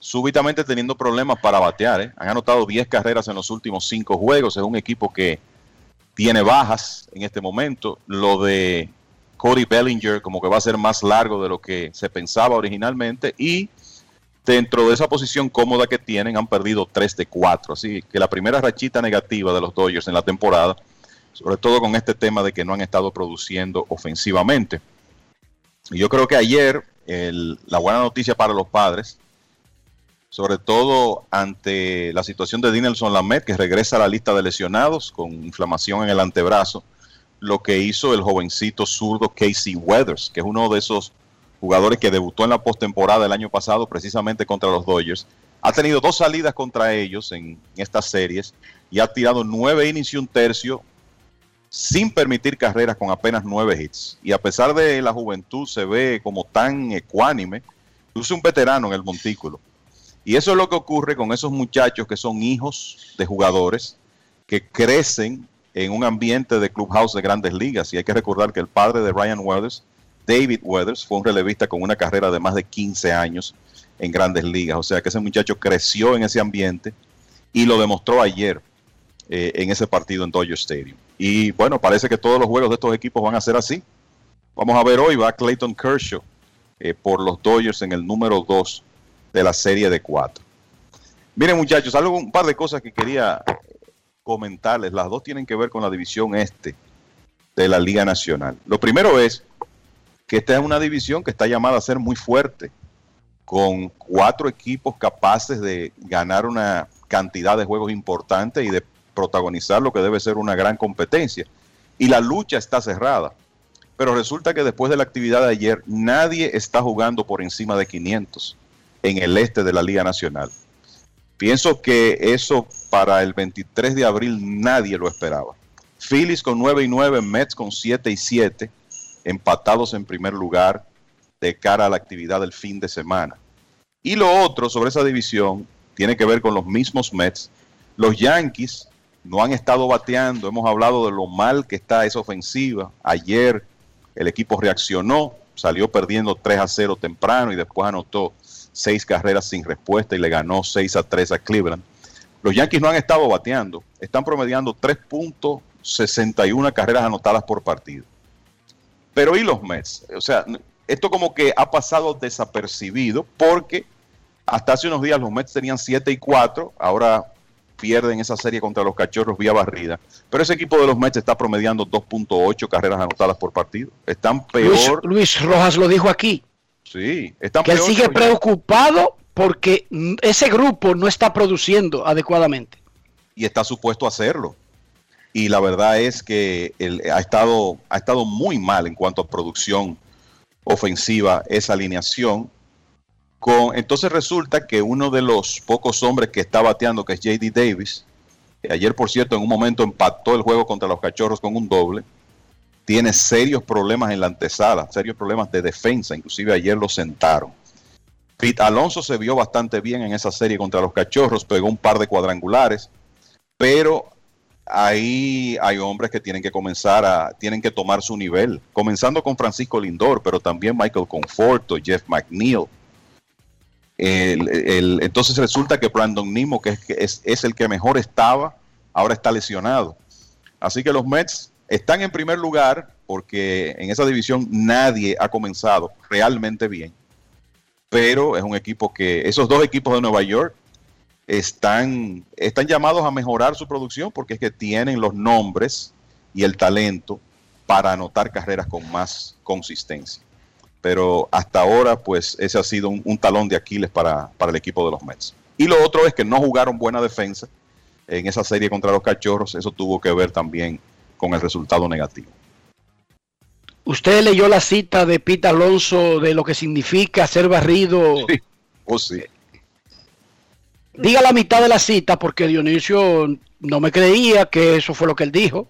súbitamente teniendo problemas para batear, ¿eh? han anotado 10 carreras en los últimos 5 juegos. Es un equipo que tiene bajas en este momento. Lo de Cody Bellinger como que va a ser más largo de lo que se pensaba originalmente. Y dentro de esa posición cómoda que tienen, han perdido 3 de 4. Así que la primera rachita negativa de los Dodgers en la temporada, sobre todo con este tema de que no han estado produciendo ofensivamente. Y yo creo que ayer el- la buena noticia para los padres sobre todo ante la situación de Dinelson Lamet, que regresa a la lista de lesionados con inflamación en el antebrazo, lo que hizo el jovencito zurdo Casey Weathers, que es uno de esos jugadores que debutó en la postemporada el año pasado precisamente contra los Dodgers. Ha tenido dos salidas contra ellos en estas series y ha tirado nueve innings y un tercio sin permitir carreras con apenas nueve hits. Y a pesar de la juventud se ve como tan ecuánime, luce un veterano en el montículo. Y eso es lo que ocurre con esos muchachos que son hijos de jugadores que crecen en un ambiente de clubhouse de grandes ligas. Y hay que recordar que el padre de Ryan Weathers, David Weathers, fue un relevista con una carrera de más de 15 años en grandes ligas. O sea que ese muchacho creció en ese ambiente y lo demostró ayer eh, en ese partido en Dodger Stadium. Y bueno, parece que todos los juegos de estos equipos van a ser así. Vamos a ver hoy, va Clayton Kershaw eh, por los Dodgers en el número 2 de la serie de 4. Miren muchachos, algo, un par de cosas que quería comentarles. Las dos tienen que ver con la división este de la Liga Nacional. Lo primero es que esta es una división que está llamada a ser muy fuerte, con cuatro equipos capaces de ganar una cantidad de juegos importantes y de protagonizar lo que debe ser una gran competencia. Y la lucha está cerrada. Pero resulta que después de la actividad de ayer, nadie está jugando por encima de 500 en el este de la Liga Nacional. Pienso que eso para el 23 de abril nadie lo esperaba. Phillies con 9 y 9, Mets con 7 y 7, empatados en primer lugar de cara a la actividad del fin de semana. Y lo otro sobre esa división tiene que ver con los mismos Mets. Los Yankees no han estado bateando. Hemos hablado de lo mal que está esa ofensiva. Ayer el equipo reaccionó, salió perdiendo 3 a 0 temprano y después anotó seis carreras sin respuesta y le ganó 6 a 3 a Cleveland. Los Yankees no han estado bateando, están promediando 3.61 carreras anotadas por partido. Pero ¿y los Mets? O sea, esto como que ha pasado desapercibido porque hasta hace unos días los Mets tenían 7 y 4, ahora pierden esa serie contra los cachorros vía barrida. Pero ese equipo de los Mets está promediando 2.8 carreras anotadas por partido. Están peor. Luis, Rojas lo dijo aquí. Sí, que él sigue preocupado porque ese grupo no está produciendo adecuadamente. Y está supuesto a hacerlo. Y la verdad es que él ha, estado, ha estado muy mal en cuanto a producción ofensiva esa alineación entonces resulta que uno de los pocos hombres que está bateando, que es JD Davis, que ayer por cierto en un momento empató el juego contra los cachorros con un doble, tiene serios problemas en la antesala, serios problemas de defensa, inclusive ayer lo sentaron. Pete Alonso se vio bastante bien en esa serie contra los cachorros, pegó un par de cuadrangulares, pero ahí hay hombres que tienen que comenzar a, tienen que tomar su nivel, comenzando con Francisco Lindor, pero también Michael Conforto, Jeff McNeil, entonces resulta que Brandon Nimo, que es, es, el que mejor estaba, ahora está lesionado. Así que los Mets están en primer lugar porque en esa división nadie ha comenzado realmente bien. Pero es un equipo que, esos dos equipos de Nueva York están, están llamados a mejorar su producción porque es que tienen los nombres y el talento para anotar carreras con más consistencia pero hasta ahora pues ese ha sido un, talón de Aquiles para, el equipo de los Mets. Y lo otro es que no jugaron buena defensa en esa serie contra los Cachorros, eso tuvo que ver también con el resultado negativo. ¿Usted leyó la cita de Pete Alonso de lo que significa ser barrido? Sí, oh, sí. Diga la mitad de la cita porque Dionisio no me creía que eso fue lo que él dijo.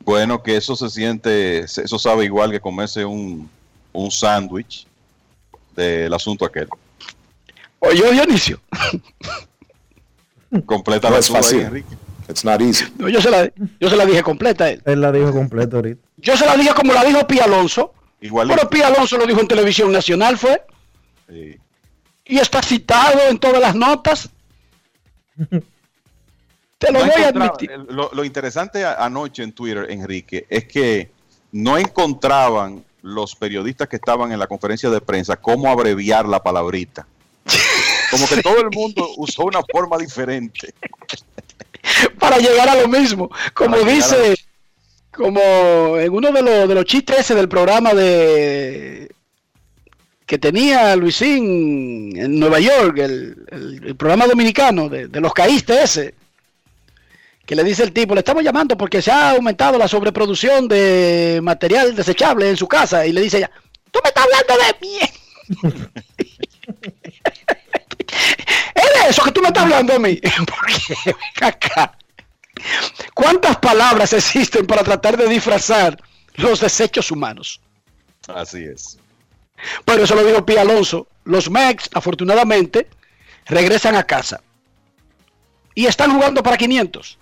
Bueno, que eso se siente, eso sabe igual que comerse un, un sándwich del asunto aquel. Oye, Dionisio. Completa la fácil. Enrique. It's not easy. yo, se la, yo se la dije completa. Él. él la dijo completa ahorita. Yo se la dije como la dijo Pía Alonso. Igual. Pero Pía Alonso lo dijo en televisión nacional, fue. Sí. Y está citado en todas las notas. <laughs> Te lo voy a admitir. Lo, interesante anoche en Twitter, Enrique, es que no encontraban los periodistas que estaban en la conferencia de prensa cómo abreviar la palabrita. <laughs> Como que todo el mundo usó una forma diferente. <laughs> Para llegar a lo mismo. Como dice, como en uno de los, de los chistes ese del programa de que tenía Luisín en Nueva York, el, el- el programa dominicano de, de los caístes ese, que le dice el tipo, le estamos llamando porque se ha aumentado la sobreproducción de material desechable en su casa, y le dice ella, tú me estás hablando de mí. <laughs> ¿Es de eso que tú me estás hablando a mí? <laughs> Porque, acá. ¿Cuántas palabras existen para tratar de disfrazar los desechos humanos? Así es. Pero eso lo dijo Pía Alonso. Los Mex, afortunadamente, regresan a casa. Y están jugando para 500.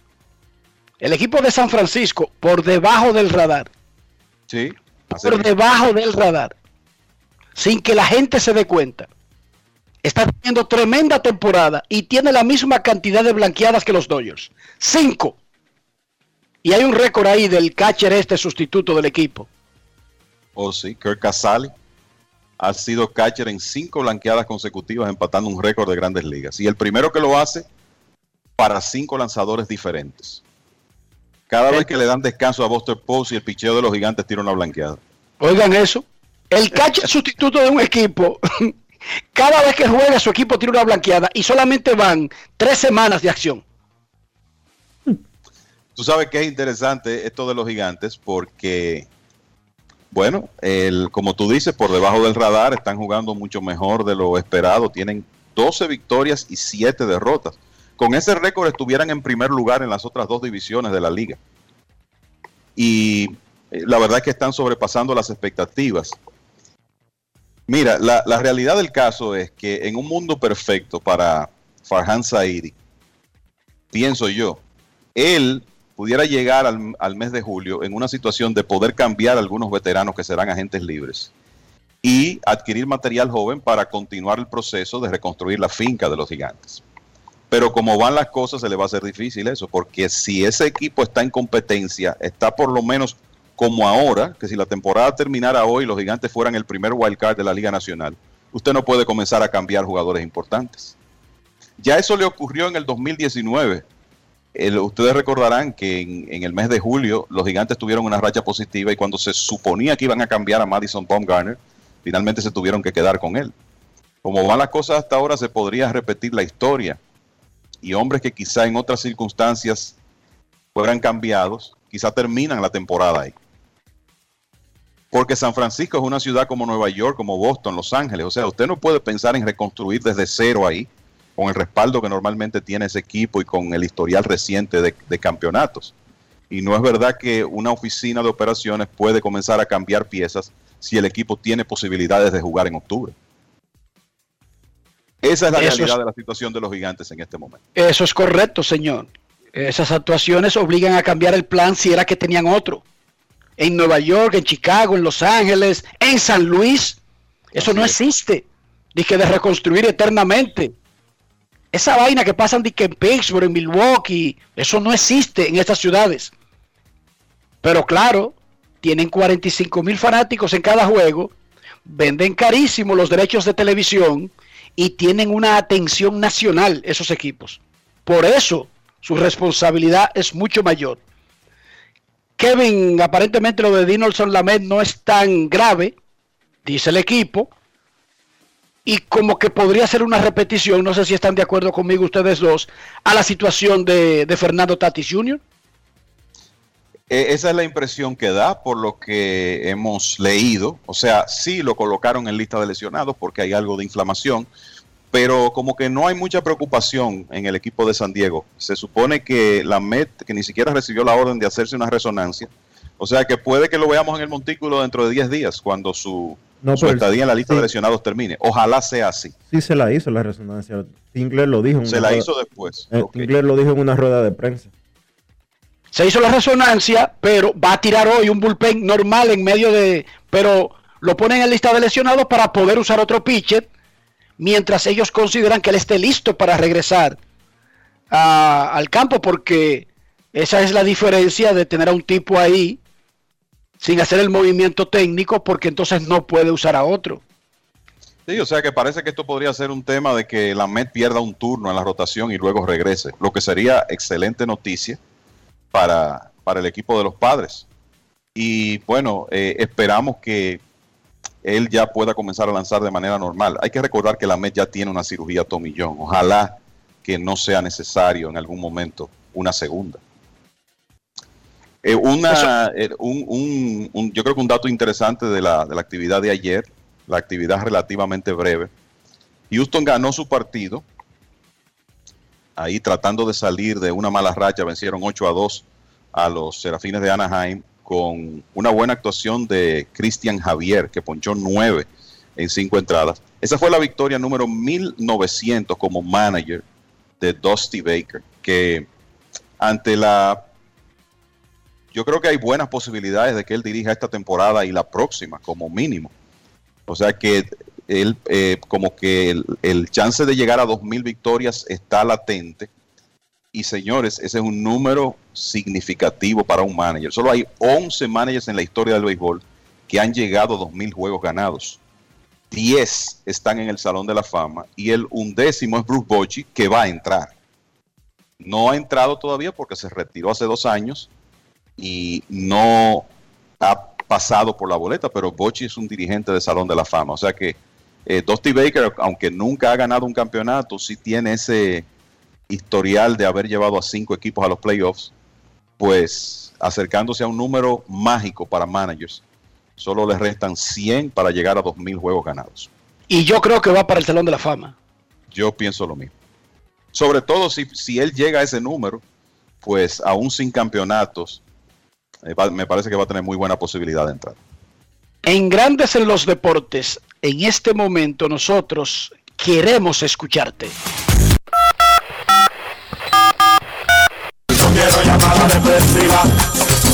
El equipo de San Francisco, por debajo del radar. Sí. Por debajo del radar. Sin que la gente se dé cuenta. Está teniendo tremenda temporada y tiene la misma cantidad de blanqueadas que los Dodgers. Cinco. Y hay un récord ahí del catcher este sustituto del equipo. Oh, sí, Kirk Casale ha sido catcher en cinco blanqueadas consecutivas, empatando un récord de grandes ligas. Y el primero que lo hace para cinco lanzadores diferentes. Cada vez que le dan descanso a Buster Posey, el picheo de los gigantes tira una blanqueada. Oigan eso. El catcher sustituto de un equipo, <laughs> cada vez que juega su equipo tiene una blanqueada y solamente van tres semanas de acción. Tú sabes que es interesante esto de los gigantes porque, bueno, el, como tú dices, por debajo del radar están jugando mucho mejor de lo esperado. Tienen 12 victorias y 7 derrotas. Con ese récord estuvieran en primer lugar en las otras dos divisiones de la liga. Y eh, la verdad es que están sobrepasando las expectativas. Mira, la, realidad del caso es que en un mundo perfecto para Farhan Saidi, pienso yo, él pudiera llegar al, al mes de julio en una situación de poder cambiar a algunos veteranos que serán agentes libres y adquirir material joven para continuar el proceso de reconstruir la finca de los gigantes. Pero como van las cosas, se le va a hacer difícil eso, porque si ese equipo está en competencia, está por lo menos como ahora, que si la temporada terminara hoy, los gigantes fueran el primer wild card de la Liga Nacional, usted no puede comenzar a cambiar jugadores importantes. Ya eso le ocurrió en el 2019. El- ustedes recordarán que en, en el mes de julio los gigantes tuvieron una racha positiva y cuando se suponía que iban a cambiar a Madison Baumgartner, finalmente se tuvieron que quedar con él. Como van las cosas hasta ahora, se podría repetir la historia y hombres que quizá en otras circunstancias fueran cambiados, quizá terminan la temporada ahí. Porque San Francisco es una ciudad como Nueva York, como Boston, Los Ángeles. O sea, usted no puede pensar en reconstruir desde cero ahí, con el respaldo que normalmente tiene ese equipo y con el historial reciente de, de campeonatos. Y no es verdad que una oficina de operaciones puede comenzar a cambiar piezas si el equipo tiene posibilidades de jugar en octubre. Esa es la Eso realidad es- de la situación de los gigantes en este momento. Eso es correcto, señor. Esas actuaciones obligan a cambiar el plan si era que tenían otro. En Nueva York, en Chicago, en Los Ángeles, en San Luis. Eso no existe. Dije de reconstruir eternamente. Esa vaina que pasan que en Pittsburgh, en Milwaukee, eso no existe en estas ciudades. Pero claro, tienen 45 mil fanáticos en cada juego, venden carísimo los derechos de televisión y tienen una atención nacional esos equipos. Por eso su responsabilidad es mucho mayor. Kevin, aparentemente lo de Dinelson Lamed no es tan grave, dice el equipo, y como que podría ser una repetición, no sé si están de acuerdo conmigo ustedes dos, a la situación de, de Fernando Tatis Jr. Eh, esa es la impresión que da por lo que hemos leído. O sea, sí lo colocaron en lista de lesionados porque hay algo de inflamación, pero como que no hay mucha preocupación en el equipo de San Diego. Se supone que la MET, que ni siquiera recibió la orden de hacerse una resonancia, o sea que puede que lo veamos en el montículo dentro de 10 días, cuando su, No, su pero- estadía en la lista sí. de lesionados termine. Ojalá sea así. Sí se la hizo la resonancia. Tingler lo dijo. en Se la rueda- hizo después. eh, Tingler lo dijo en una rueda de prensa. Se hizo la resonancia, pero va a tirar hoy un bullpen normal en medio de... Pero lo ponen en lista de lesionados para poder usar otro pitcher, mientras ellos consideran que él esté listo para regresar al campo, porque esa es la diferencia de tener a un tipo ahí sin hacer el movimiento técnico, porque entonces no puede usar a otro. Sí, o sea que parece que esto podría ser un tema de que la Met pierda un turno en la rotación y luego regrese, lo que sería excelente noticia para, para el equipo de los padres. Y bueno, eh, esperamos que él ya pueda comenzar a lanzar de manera normal. Hay que recordar que la Met ya tiene una cirugía tomillón. Ojalá que no sea necesario en algún momento una segunda. Eh, una, eh, un, un- un- yo creo que un dato interesante de la, de la actividad de ayer, la actividad relativamente breve. Houston ganó su partido, ahí tratando de salir de una mala racha, vencieron 8 a 2 a los Serafines de Anaheim con una buena actuación de Cristian Javier, que ponchó 9 en 5 entradas. Esa fue la victoria número 1900 como manager de Dusty Baker, que ante la yo creo que hay buenas posibilidades de que él dirija esta temporada y la próxima, como mínimo. O sea que él, eh, como que el, el chance de llegar a 2.000 victorias está latente. Y señores, ese es un número significativo para un manager. Solo hay 11 managers en la historia del béisbol que han llegado a 2.000 juegos ganados. 10 están en el Salón de la Fama y el undécimo es Bruce Bochy, que va a entrar. No ha entrado todavía porque se retiró hace dos años y no ha pasado por la boleta, pero Bochy es un dirigente del Salón de la Fama. O sea que eh, Dusty Baker, aunque nunca ha ganado un campeonato, sí tiene ese historial de haber llevado a cinco equipos a los playoffs, pues acercándose a un número mágico para managers. Solo les restan 100 para llegar a 2.000 juegos ganados. Y yo creo que va para el Salón de la Fama. Yo pienso lo mismo. Sobre todo si, si él llega a ese número, pues aún sin campeonatos, eh, va- me parece que va a tener muy buena posibilidad de entrar. En Grandes en los Deportes, en este momento nosotros queremos escucharte. Quiero llamada depresiva.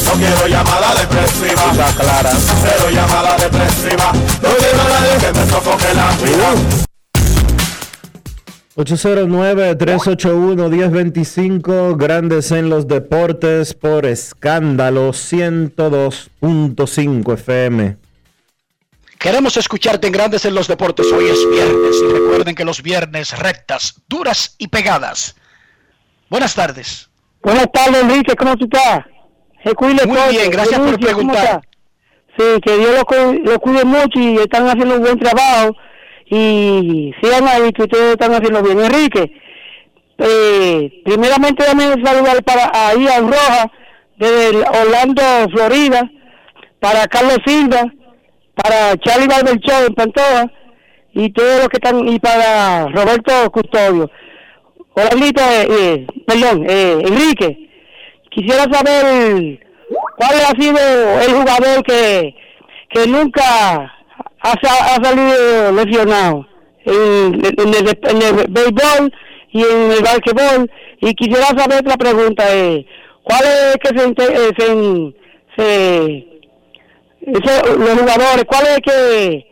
No quiero llamada depresiva. Clara. Cero llamada depresiva. No quiero a nadie que me sofoque la vida. 809-381-1025, Grandes en los Deportes por escándalo 102.5 FM. Queremos escucharte en Grandes en los Deportes. Hoy es viernes y recuerden que los viernes rectas, duras y pegadas. Buenas tardes. Buenas tardes, Enrique, ¿cómo tú estás? Se cuide Muy todo. bien, gracias por Enrique, ¿cómo preguntar. Sí, que Dios lo, cu- lo cuide mucho y están haciendo un buen trabajo y sigan ahí que ustedes están haciendo bien. Enrique, eh, primeramente dame saludar para ahí a Roja desde Orlando, Florida, para Carlos Silva, para Charlie Barberchó en Pantoja y todos los que están, y para Roberto Custodio. Orlandito, eh, eh, perdón, eh, Enrique, quisiera saber cuál ha sido el jugador que, que nunca ha, ha salido lesionado en, en el, en el béisbol y en el basquetbol. Y quisiera saber otra pregunta, eh, ¿cuál es que se, eh, se, se- los jugadores, cuál es que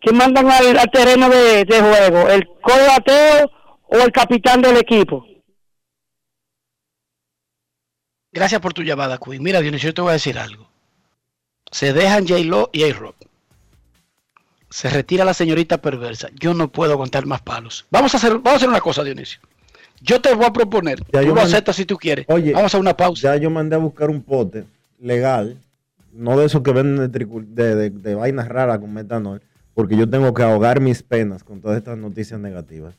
que mandan al, al terreno de, de juego, el codo bateo o el capitán del equipo? Gracias por tu llamada, Queen. Mira, Dionisio, yo te voy a decir algo. Se dejan J-Lo y A-Rock. Se retira la señorita perversa. Yo no puedo aguantar más palos. Vamos a hacer, vamos a hacer una cosa, Dionisio. Yo te voy a proponer. Ya tú yo lo mand- aceptas si tú quieres. Oye, vamos a una pausa. Ya yo mandé a buscar un pote legal, no de esos que venden de, de, de- de vainas raras con metanol, porque yo tengo que ahogar mis penas con todas estas noticias negativas.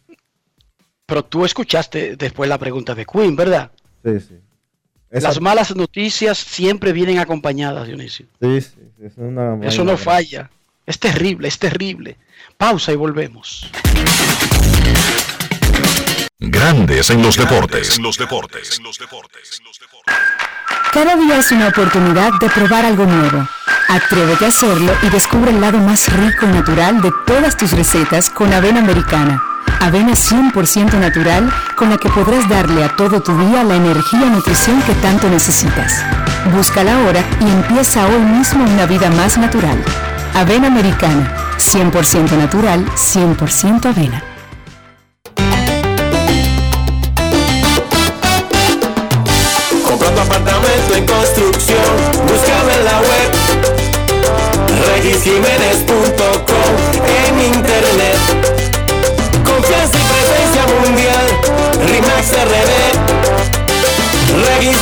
Pero tú escuchaste después la pregunta de Queen, ¿verdad? Sí, sí. Esa- Las malas noticias siempre vienen acompañadas, Dionisio. Sí, sí, es una Eso no falla. Es terrible, es terrible. Pausa y volvemos. Grandes en los deportes. En los deportes. Cada día es una oportunidad de probar algo nuevo. Atrévete a hacerlo y descubre el lado más rico y natural de todas tus recetas con avena americana. Avena 100% natural con la que podrás darle a todo tu día la energía y nutrición que tanto necesitas. Búscala ahora y empieza hoy mismo una vida más natural. Avena americana, 100% natural, 100% avena. Compra tu apartamento en construcción. Búscame en la web. regisjiménez.com en internet.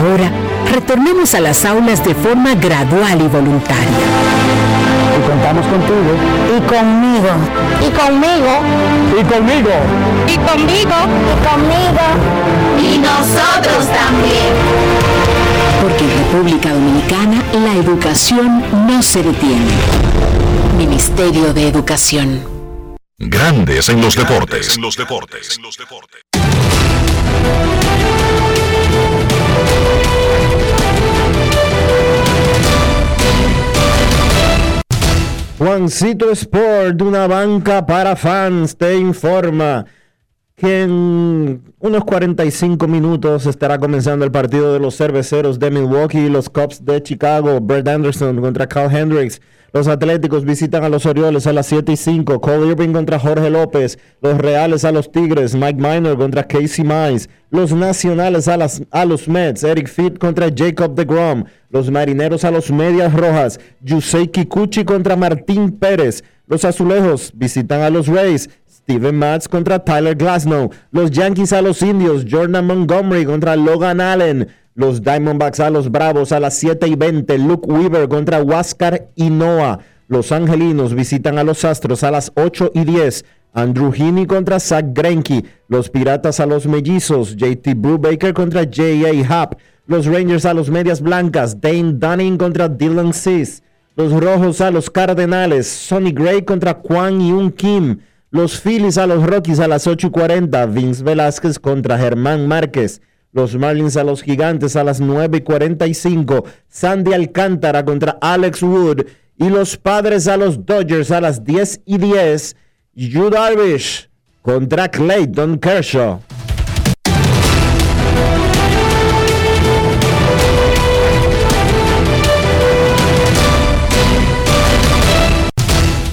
Ahora, retornemos a las aulas de forma gradual y voluntaria. Y contamos contigo. Y conmigo. Y conmigo. Y conmigo. Y conmigo. Y conmigo. Y nosotros también. Porque en República Dominicana la educación no se detiene. Ministerio de Educación. Grandes en los deportes. En los deportes. Juancito Sport, una banca para fans, te informa que en unos 45 minutos estará comenzando el partido de los cerveceros de Milwaukee los Cubs de Chicago. Brett Anderson contra Carl Hendricks. Los Atléticos visitan a los Orioles a las 7 y 5. Cole Irving contra Jorge López. Los Reales a los Tigres. Mike Minor contra Casey Mize. Los Nacionales a, las, a los Mets. Eric Fitt contra Jacob DeGrom. Los Marineros a los Medias Rojas. Yusei Kikuchi contra Martín Pérez. Los Azulejos visitan a los Rays. Steven Matz contra Tyler Glasnow. Los Yankees a los Indios. Jordan Montgomery contra Logan Allen. Los Diamondbacks a los Bravos a las 7 y 20. Luke Weaver contra Huáscar y Noah. Los Angelinos visitan a los Astros a las 8 y 10. Andrew Heaney contra Zach Greinke. Los Piratas a los Mellizos. JT Brubaker contra J.A. Happ. Los Rangers a los Medias Blancas. Dane Dunning contra Dylan Cis. Los Rojos a los Cardenales. Sonny Gray contra Kwan Yun Kim. Los Phillies a los Rockies a las 8 y 40. Vince Velázquez contra Germán Márquez. Los Marlins a los Gigantes a las 9 y 45. Sandy Alcántara contra Alex Wood. Y los Padres a los Dodgers a las 10 y 10. Yu Darvish contra Clayton Kershaw.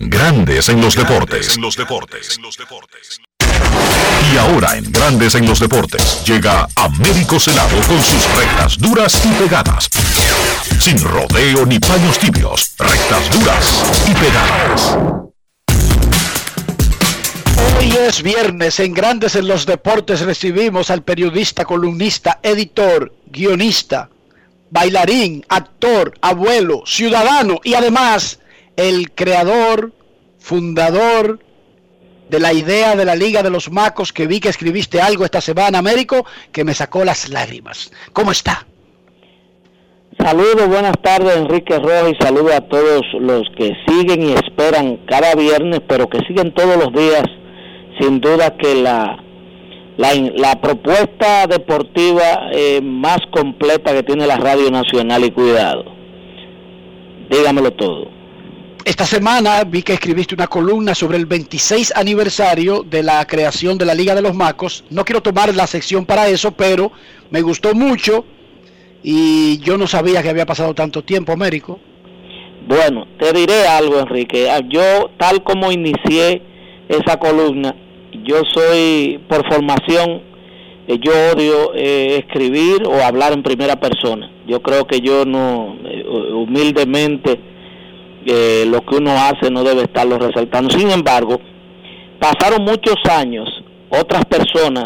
Grandes en los deportes. En los deportes. Y ahora en Grandes en los deportes llega Américo Celado con sus rectas duras y pegadas. Sin rodeo ni paños tibios, rectas duras y pegadas. Hoy es viernes, en Grandes en los Deportes recibimos al periodista, columnista, editor, guionista, bailarín, actor, abuelo, ciudadano y además el creador, fundador de la idea de la Liga de los Macos, que vi que escribiste algo esta semana, Américo, que me sacó las lágrimas. ¿Cómo está? Saludos, buenas tardes Enrique Rojas y saludos a todos los que siguen y esperan cada viernes, pero que siguen todos los días, sin duda que la, la, la propuesta deportiva eh, más completa que tiene la Radio Nacional y cuidado. Dígamelo todo. Esta semana vi que escribiste una columna sobre el 26 aniversario de la creación de la Liga de los Macos. No quiero tomar la sección para eso, pero me gustó mucho y yo no sabía que había pasado tanto tiempo, Américo. Bueno, te diré algo, Enrique. Ah, Yo, tal como inicié esa columna, yo soy, por formación, eh, yo odio eh, escribir o hablar en primera persona. Yo creo que yo no, eh, humildemente, lo que uno hace no debe estarlo resaltando. Sin embargo, pasaron muchos años, otras personas,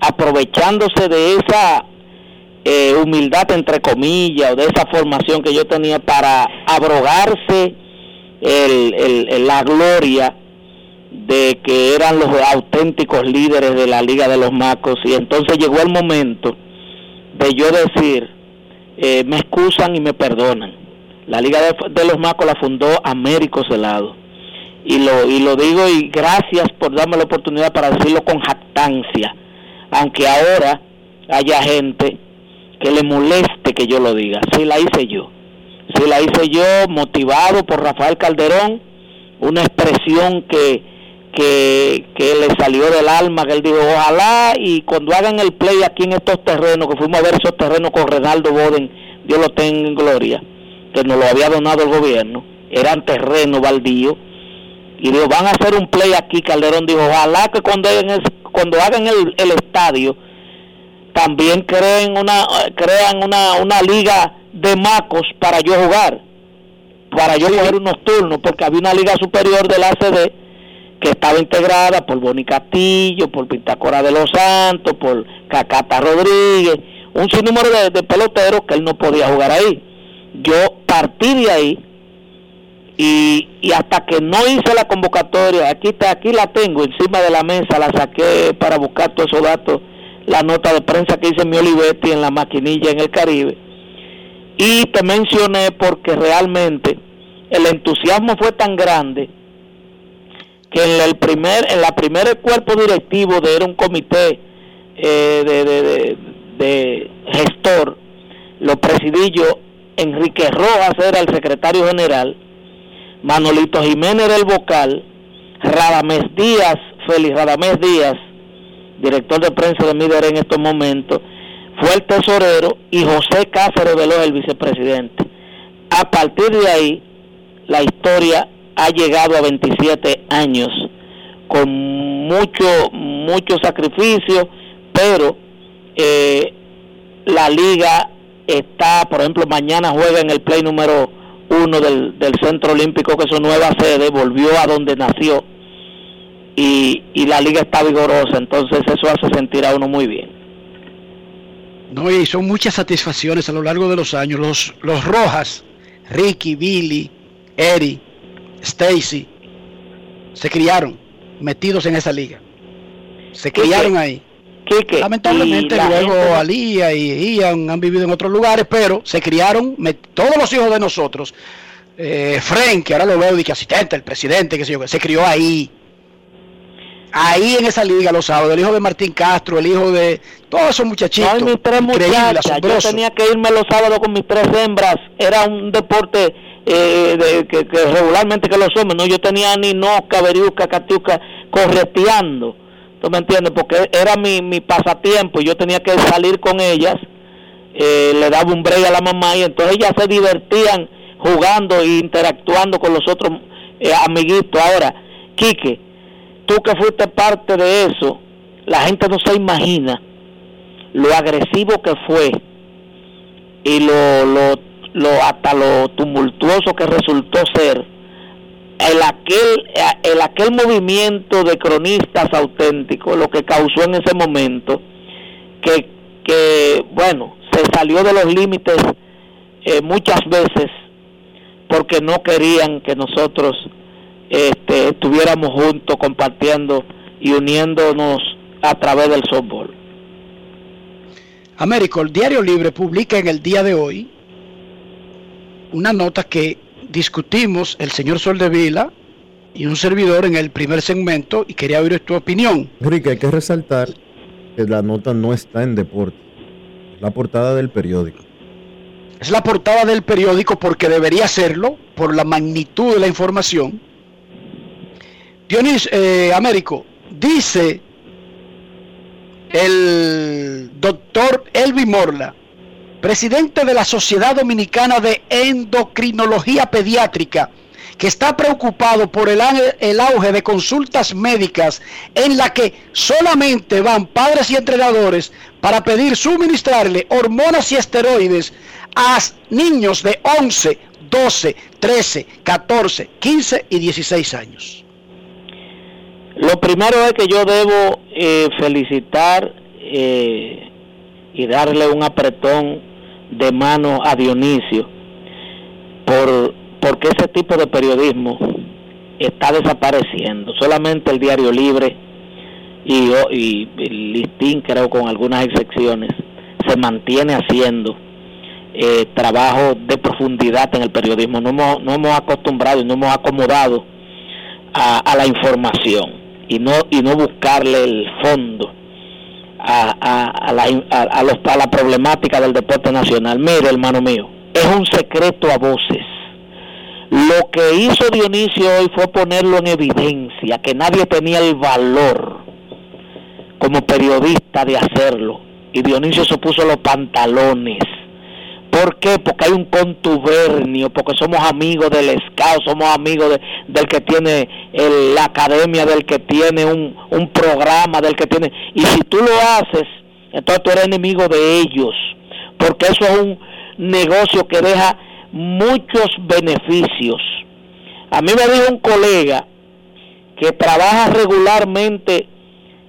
aprovechándose de esa eh, humildad, entre comillas, o de esa formación que yo tenía para abrogarse el- el- la gloria de que eran los auténticos líderes de la Liga de los Macos y entonces llegó el momento de yo decir, eh, me excusan y me perdonan. La Liga de, los Macos la fundó Américo Celado. Y lo, y lo digo y gracias por darme la oportunidad para decirlo con jactancia. Aunque ahora haya gente que le moleste que yo lo diga. Sí la hice yo. Sí la hice yo motivado por Rafael Calderón, una expresión que, que, que le salió del alma, que él dijo, ojalá y cuando hagan el play aquí en estos terrenos, que fuimos a ver esos terrenos con Renaldo Boden, Dios lo tenga en gloria, que nos lo había donado el gobierno, eran terrenos baldíos, y dijo, van a hacer un play aquí, Calderón dijo, ojalá que cuando hagan, el, cuando hagan el, el estadio, también creen una, crean una, una liga de macos para yo jugar, para yo coger unos turnos, porque había una liga superior del ACD que estaba integrada por Boni Castillo, por Pintacora de los Santos, por Cacata Rodríguez, un sinnúmero de, de peloteros que él no podía jugar ahí. Yo partí de ahí y, y hasta que no hice la convocatoria, aquí, está, aquí la tengo encima de la mesa, la saqué para buscar todos esos datos, la nota de prensa que hice mi Olivetti en la maquinilla en el Caribe. Y te mencioné porque realmente el entusiasmo fue tan grande que en el primer en la primer cuerpo directivo de era un comité eh, de, de, de, gestor lo presidí yo Enrique Rojas era el secretario general Manolito Jiménez era el vocal Radamés Díaz Félix Radamés Díaz director de prensa de Mider en estos momentos fue el tesorero y José Cáceres Veloz el vicepresidente. A partir de ahí la historia ha llegado a 27 años con mucho mucho sacrificio, pero eh, la liga está, por ejemplo, mañana juega en el play número uno del, del Centro Olímpico, que es su nueva sede, volvió a donde nació y, y la liga está vigorosa, entonces eso hace sentir a uno muy bien. No, y son muchas satisfacciones a lo largo de los años. Los, los Rojas, Ricky, Billy, Eri, Stacy, se criaron metidos en esa liga. Se criaron ahí. Quique, Lamentablemente luego gente... Alía y Ian han vivido en otros lugares, pero se criaron todos los hijos de nosotros. Eh, Frank, que ahora lo veo que asistente, el presidente, sé yo, se crió ahí. Ahí en esa liga los sábados, el hijo de Martín Castro, el hijo de todos esos muchachitos. No, mis tres muchachas, yo tenía que irme los sábados con mis tres hembras, era un deporte eh, de, que, que, regularmente que los hombres, no, yo tenía ni Nosca, Beriuca, Catiuca correteando, ¿tú me entiendes? Porque era mi, mi pasatiempo, yo tenía que salir con ellas, eh, le daba un break a la mamá y entonces ellas se divertían jugando e interactuando con los otros eh, amiguitos. Ahora, Quique, tú que fuiste parte de eso, la gente no se imagina lo agresivo que fue y lo, lo lo hasta lo tumultuoso que resultó ser el aquel el aquel movimiento de cronistas auténticos lo que causó en ese momento que que bueno se salió de los límites eh, muchas veces porque no querían que nosotros este, estuviéramos juntos compartiendo y uniéndonos a través del softball. Américo, el Diario Libre publica en el día de hoy una nota que discutimos el señor Soldevila y un servidor en el primer segmento y quería oír tu opinión. Enrique, hay que resaltar que la nota no está en deporte, es la portada del periódico. Es la portada del periódico porque debería serlo por la magnitud de la información. Dionis eh, Américo, dice el doctor Elvi Morla, presidente de la Sociedad Dominicana de Endocrinología Pediátrica, que está preocupado por el, el, auge de consultas médicas en la que solamente van padres y entrenadores para pedir suministrarle hormonas y esteroides a niños de 11, 12, 13, 14, 15 y 16 años. Lo primero es que yo debo eh, felicitar eh, y darle un apretón de mano a Dionisio por porque ese tipo de periodismo está desapareciendo. Solamente el Diario Libre y, y el Listín, creo con algunas excepciones, se mantiene haciendo eh, trabajo de profundidad en el periodismo. No hemos, no hemos acostumbrado y no hemos acomodado a, a la información y no y no buscarle el fondo a, a, a la, a, los- a la problemática del deporte nacional. Mire, hermano mío, es un secreto a voces. Lo que hizo Dionisio hoy fue ponerlo en evidencia, que nadie tenía el valor como periodista de hacerlo. Y Dionisio se puso los pantalones. ¿Por qué? Porque hay un contubernio, porque somos amigos del SCAO, somos amigos de- del que tiene la academia, del que tiene un, un programa, del que tiene... Y si tú lo haces, entonces tú eres enemigo de ellos, porque eso es un negocio que deja muchos beneficios. A mí me dijo un colega que trabaja regularmente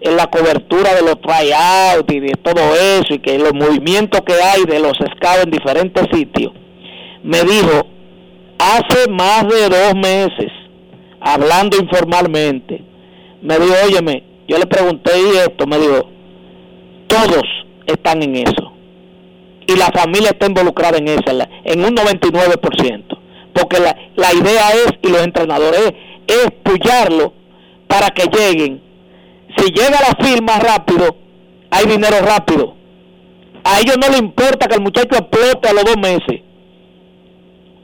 en la cobertura de los tryouts y de todo eso y que los movimientos que hay de los scouts en diferentes sitios, me dijo hace más de dos meses, hablando informalmente, me dijo, óyeme, yo le pregunté y esto, me dijo, todos están en eso. Y la familia está involucrada en eso, en un 99%. Porque la, la idea es, y los entrenadores, es, es para que lleguen. Si llega la firma rápido, hay dinero rápido. A ellos no les importa que el muchacho explote a los dos meses.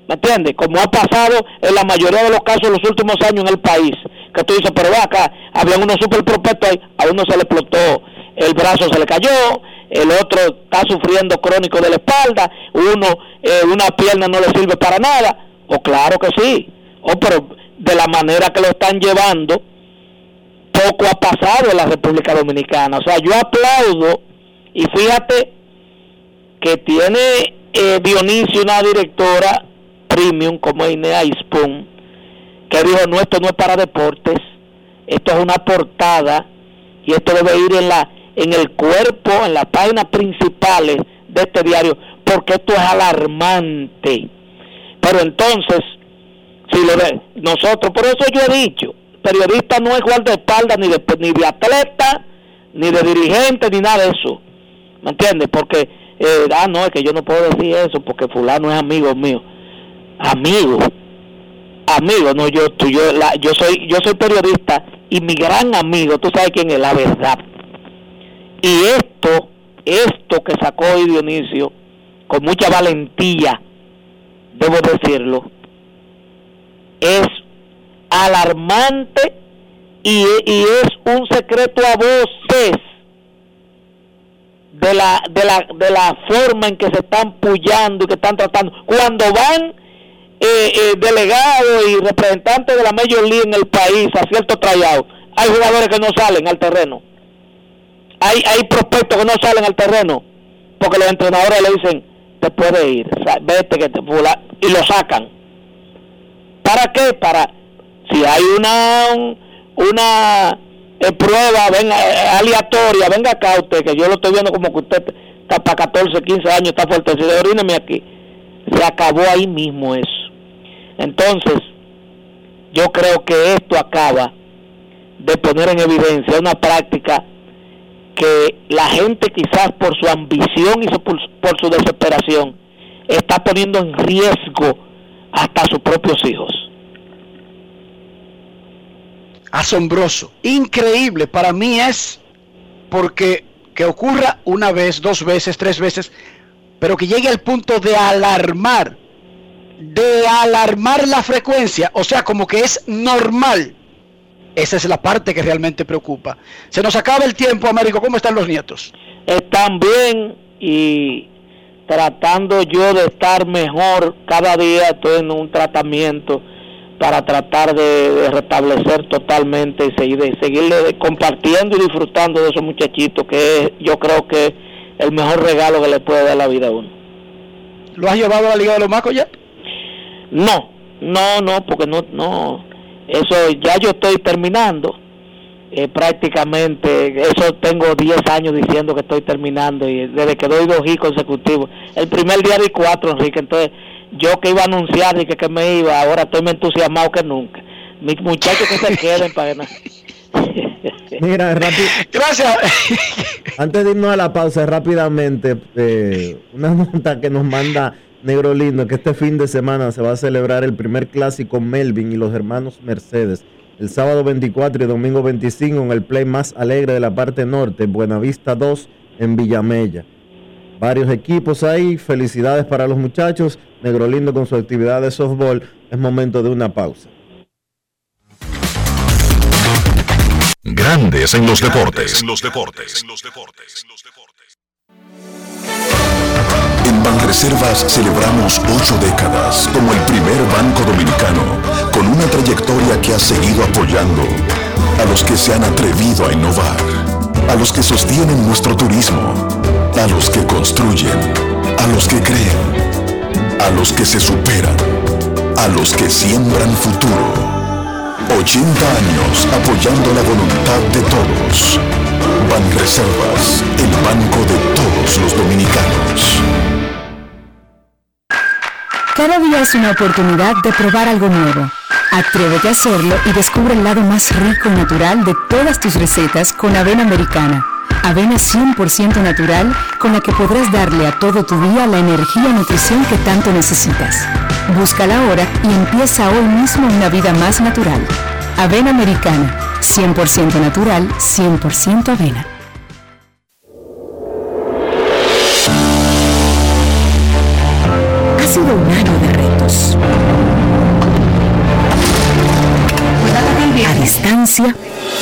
¿Me entiendes? Como ha pasado en la mayoría de los casos en los últimos años en el país. Que tú dices, pero ve acá, habían unos super ahí, a uno se le explotó el brazo, se le cayó, el otro está sufriendo crónico de la espalda, uno, eh, una pierna no le sirve para nada. O claro que sí. O pero de la manera que lo están llevando, poco ha pasado en la República Dominicana. O sea, yo aplaudo y fíjate que tiene eh, Dionisio una directora premium como Inea Ispun, que dijo, no, esto no es para deportes, esto es una portada y esto debe ir en la en el cuerpo, en las páginas principales de este diario, porque esto es alarmante. Pero entonces, si lo de, nosotros, por eso yo he dicho, periodista no es guardaespaldas ni de, ni de atleta, ni de dirigente, ni nada de eso. ¿Me entiendes? Porque, eh, ah, no, es que yo no puedo decir eso porque fulano es amigo mío. Amigo, amigo, no, yo, tú, yo, la, yo soy, yo soy periodista y mi gran amigo, tú sabes quién es, la verdad. Y esto, esto que sacó hoy Dionisio, con mucha valentía, debo decirlo, es alarmante y, es un secreto a voces de la, de la de la forma en que se están puyando y que están tratando. Cuando van eh, eh, delegados y representantes de la Major League en el país a cierto tryout hay jugadores que no salen al terreno. Hay hay prospectos que no salen al terreno porque los entrenadores le dicen te puede ir vete que te fula- y lo sacan. Para qué para si hay una un- una eh, prueba venga eh, aleatoria venga acá usted que yo lo estoy viendo como que usted está para 14 15 años está fuertecido oríneme aquí se acabó ahí mismo eso entonces yo creo que esto acaba de poner en evidencia una práctica que la gente quizás por su ambición y su- por, por su desesperación está poniendo en riesgo hasta sus propios hijos. Asombroso, increíble. Para mí es porque que ocurra una vez, dos veces, tres veces, pero que llegue al punto de alarmar, de alarmar la frecuencia, o sea, como que es normal. Esa es la parte que realmente preocupa. Se nos acaba el tiempo, Américo. ¿Cómo están los nietos? Están bien y tratando yo de estar mejor cada día, estoy en un tratamiento para tratar de, de restablecer totalmente y seguir, de seguirle compartiendo y disfrutando de esos muchachitos que es, yo creo que es el mejor regalo que le puede dar la vida a uno. ¿Lo has llevado a la Liga de los Macos ya? No, no, no, porque no, no, eso ya yo estoy terminando. Eh, prácticamente, eso tengo 10 años diciendo que estoy terminando y desde que doy dos hits consecutivos. El primer día di cuatro, Enrique, entonces yo que iba a anunciar y que, que me iba, ahora estoy más entusiasmado que nunca. Mis muchachos que se <laughs> queden para no- <laughs> Mira, rápido. <laughs> Gracias. Antes de irnos a la pausa, rápidamente, eh, una nota que nos manda Negro Lindo, que este fin de semana se va a celebrar el primer clásico Melvin y los hermanos Mercedes el sábado 24 y domingo 25 en el play más alegre de la parte norte, Buenavista 2 en Villamella. Varios equipos ahí, felicidades para los muchachos. Negro Lindo con su actividad de softball. Es momento de una pausa. Grandes en los deportes. En los deportes. En Banreservas celebramos ocho décadas como el primer banco dominicano con una trayectoria que ha seguido apoyando a los que se han atrevido a innovar, a los que sostienen nuestro turismo, a los que construyen, a los que creen, a los que se superan, a los que siembran futuro. 80 años apoyando la voluntad de todos. Banreservas, el banco de todos los dominicanos. Cada día es una oportunidad de probar algo nuevo. Atrévete a hacerlo y descubre el lado más rico y natural de todas tus recetas con avena americana. Avena 100% natural con la que podrás darle a todo tu día la energía y nutrición que tanto necesitas. Búscala ahora y empieza hoy mismo una vida más natural. Avena americana, 100% natural, 100% avena. Ha sido un año de retos. A distancia,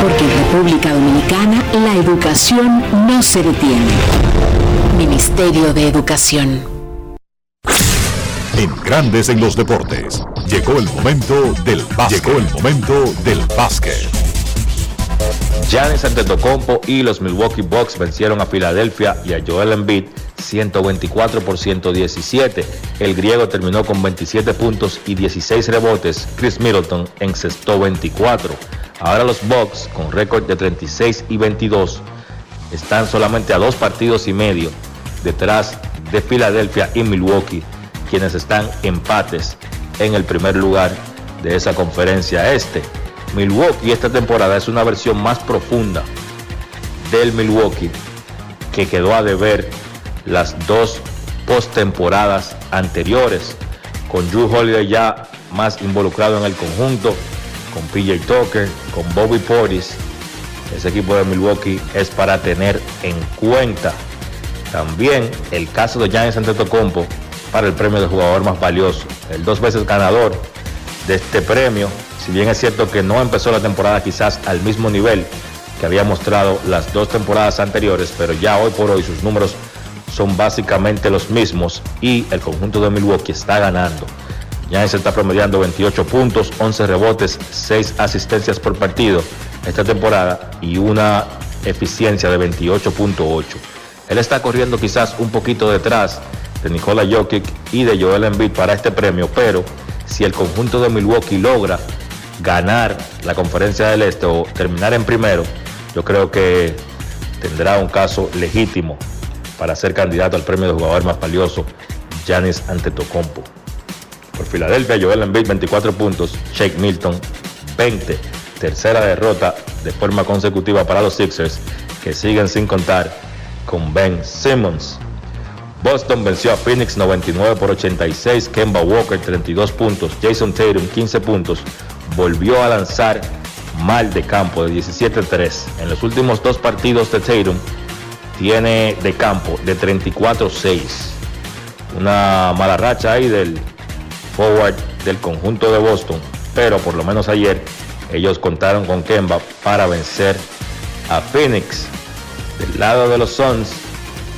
Porque en República Dominicana la educación no se detiene. Ministerio de Educación. En Grandes en los deportes. Llegó el momento del básquet. Llegó el momento del básquet. Giannis Antetokounmpo y los Milwaukee Bucks vencieron a Filadelfia y a Joel Embiid 124 por 117. El griego terminó con 27 puntos y 16 rebotes. Chris Middleton encestó 24. Ahora los Bucks, con récord de 36 y 22, están solamente a dos partidos y medio detrás de Filadelfia y Milwaukee, quienes están empates en el primer lugar de esa conferencia este. Milwaukee esta temporada es una versión más profunda del Milwaukee que quedó a deber las dos postemporadas anteriores, con Drew Holiday ya más involucrado en el conjunto, con PJ Tucker, con Bobby Portis. Ese equipo de Milwaukee es para tener en cuenta. También el caso de Giannis Antetokounmpo para el premio de jugador más valioso, el dos veces ganador de este premio. Si bien es cierto que no empezó la temporada quizás al mismo nivel que había mostrado las dos temporadas anteriores, pero ya hoy por hoy sus números son básicamente los mismos y el conjunto de Milwaukee está ganando. Giannis está promediando 28 puntos, 11 rebotes, 6 asistencias por partido esta temporada y una eficiencia de 28.8. Él está corriendo quizás un poquito detrás de Nikola Jokic y de Joel Embiid para este premio, pero si el conjunto de Milwaukee logra ganar la conferencia del Este o terminar en primero, yo creo que tendrá un caso legítimo para ser candidato al premio de jugador más valioso, Giannis Antetokounmpo. Por Filadelfia, Joel Embiid 24 puntos, Shake Milton 20. Tercera derrota de forma consecutiva para los Sixers, que siguen sin contar con Ben Simmons. Boston venció a Phoenix 99 por 86, Kemba Walker 32 puntos, Jason Tatum 15 puntos, volvió a lanzar mal de campo de 17-3. En los últimos dos partidos de Tatum tiene de campo de 34-6. Una mala racha ahí del forward del conjunto de Boston, pero por lo menos ayer ellos contaron con Kemba para vencer a Phoenix. Del lado de los Suns,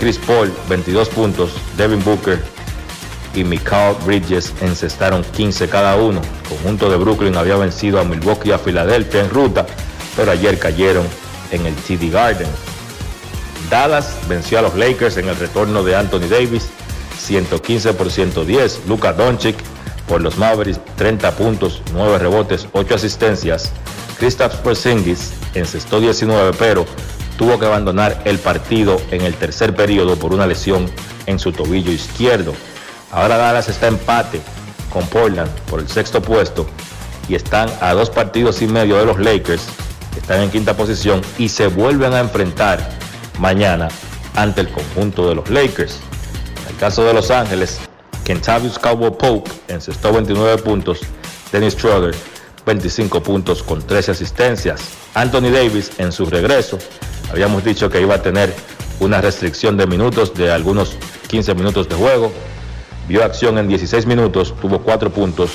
Chris Paul 22 puntos, Devin Booker y Mikal Bridges encestaron 15 cada uno. El conjunto de Brooklyn había vencido a Milwaukee y a Filadelfia en ruta, pero ayer cayeron en el TD Garden. Dallas venció a los Lakers en el retorno de Anthony Davis 115 por 110. Luka Doncic por los Mavericks 30 puntos, 9 rebotes, 8 asistencias. Kristaps Porzingis encestó 19, pero tuvo que abandonar el partido en el tercer periodo por una lesión en su tobillo izquierdo. Ahora Dallas está empate con Portland por el sexto puesto y están a dos partidos y medio de los Lakers, están en quinta posición y se vuelven a enfrentar mañana ante el conjunto de los Lakers. En el caso de Los Ángeles, Kentavious Cowboy Pope encestó 29 puntos, Dennis Schroeder 25 puntos con 13 asistencias. Anthony Davis en su regreso, habíamos dicho que iba a tener una restricción de minutos de algunos 15 minutos de juego. Vio acción en 16 minutos, tuvo 4 puntos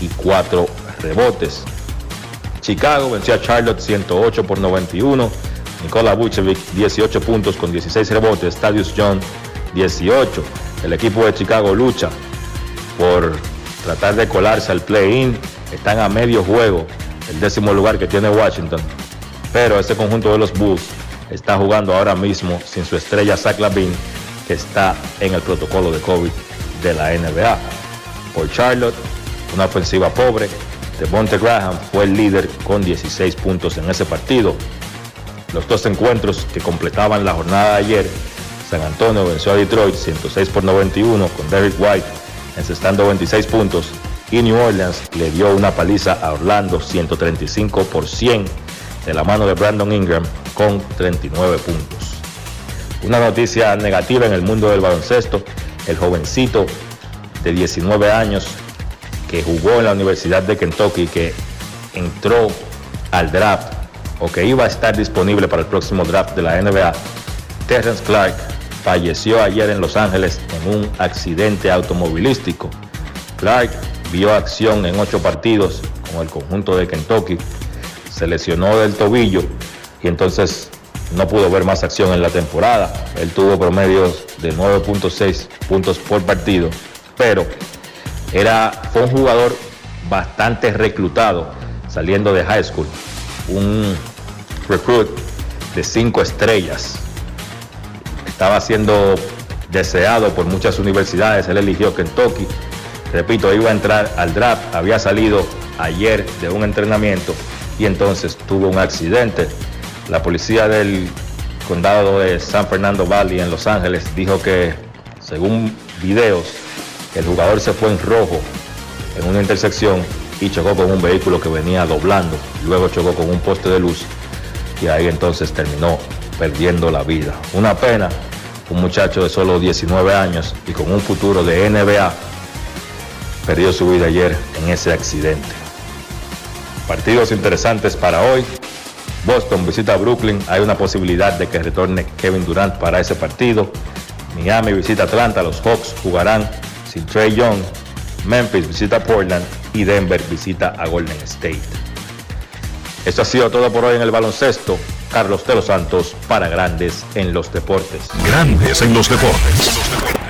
y 4 rebotes. Chicago venció a Charlotte 108 por 91. Nikola Vucevic 18 puntos con 16 rebotes. Stadius John 18. El equipo de Chicago lucha por tratar de colarse al play-in. Están a medio juego, el décimo lugar que tiene Washington. Pero ese conjunto de los Bulls está jugando ahora mismo sin su estrella Zach Lavin, que está en el protocolo de COVID de la NBA. Por Charlotte, una ofensiva pobre. Devonte Graham fue el líder con 16 puntos en ese partido. Los dos encuentros que completaban la jornada de ayer, San Antonio venció a Detroit 106 por 91 con Derrick White encestando 26 puntos y New Orleans le dio una paliza a Orlando 135 por 100 de la mano de Brandon Ingram con 39 puntos. Una noticia negativa en el mundo del baloncesto, el jovencito de 19 años que jugó en la Universidad de Kentucky, que entró al draft o que iba a estar disponible para el próximo draft de la NBA, Terrence Clark, falleció ayer en Los Ángeles en un accidente automovilístico. Clark vio acción en ocho partidos con el conjunto de Kentucky, se lesionó del tobillo y entonces no pudo ver más acción en la temporada. Él tuvo promedios de 9.6 puntos por partido, pero era, fue un jugador bastante reclutado saliendo de high school, un recruit de cinco estrellas. Estaba siendo deseado por muchas universidades, él eligió Kentucky. Repito, iba a entrar al draft, había salido ayer de un entrenamiento y entonces tuvo un accidente. La policía del condado de San Fernando Valley en Los Ángeles dijo que, según videos, el jugador se fue en rojo en una intersección y chocó con un vehículo que venía doblando. Luego chocó con un poste de luz y ahí entonces terminó perdiendo la vida. Una pena, un muchacho de solo 19 años y con un futuro de NBA perdió su vida ayer en ese accidente. Partidos interesantes para hoy. Boston visita Brooklyn. Hay una posibilidad de que retorne Kevin Durant para ese partido. Miami visita Atlanta. Los Hawks jugarán sin Trey Young. Memphis visita Portland y Denver visita a Golden State. Esto ha sido todo por hoy en el baloncesto. Carlos de los Santos para Grandes en los Deportes. Grandes en los Deportes.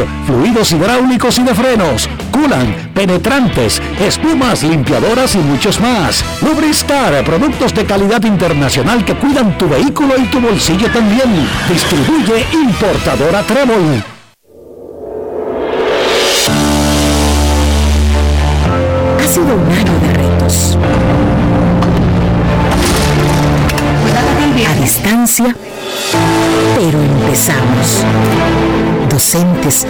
Motor, fluidos hidráulicos y de frenos, culan, penetrantes, espumas, limpiadoras y muchos más. Lubristar, productos de calidad internacional que cuidan tu vehículo y tu bolsillo también. Distribuye importadora Trébol. Ha sido un año de retos. A distancia, pero empezamos. Docentes,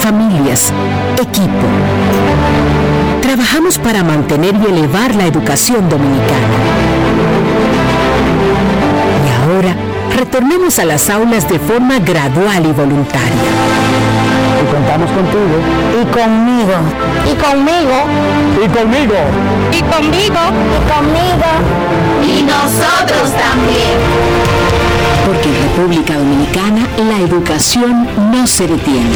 familias, equipo. Trabajamos para mantener y elevar la educación dominicana. Y ahora, retornemos a las aulas de forma gradual y voluntaria. Y contamos contigo. Y conmigo. Y conmigo. Y conmigo. Y conmigo. Y conmigo. Y nosotros también. Porque en República Dominicana la educación no se detiene.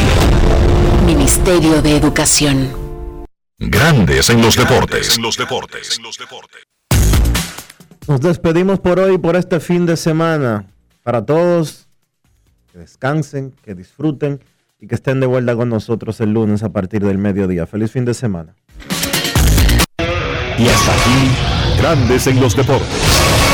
Ministerio de Educación. Grandes en los deportes. los deportes. Nos despedimos por hoy, por este fin de semana. Para todos, que descansen, que disfruten y que estén de vuelta con nosotros el lunes a partir del mediodía. Feliz fin de semana. Y hasta aquí, Grandes en los deportes.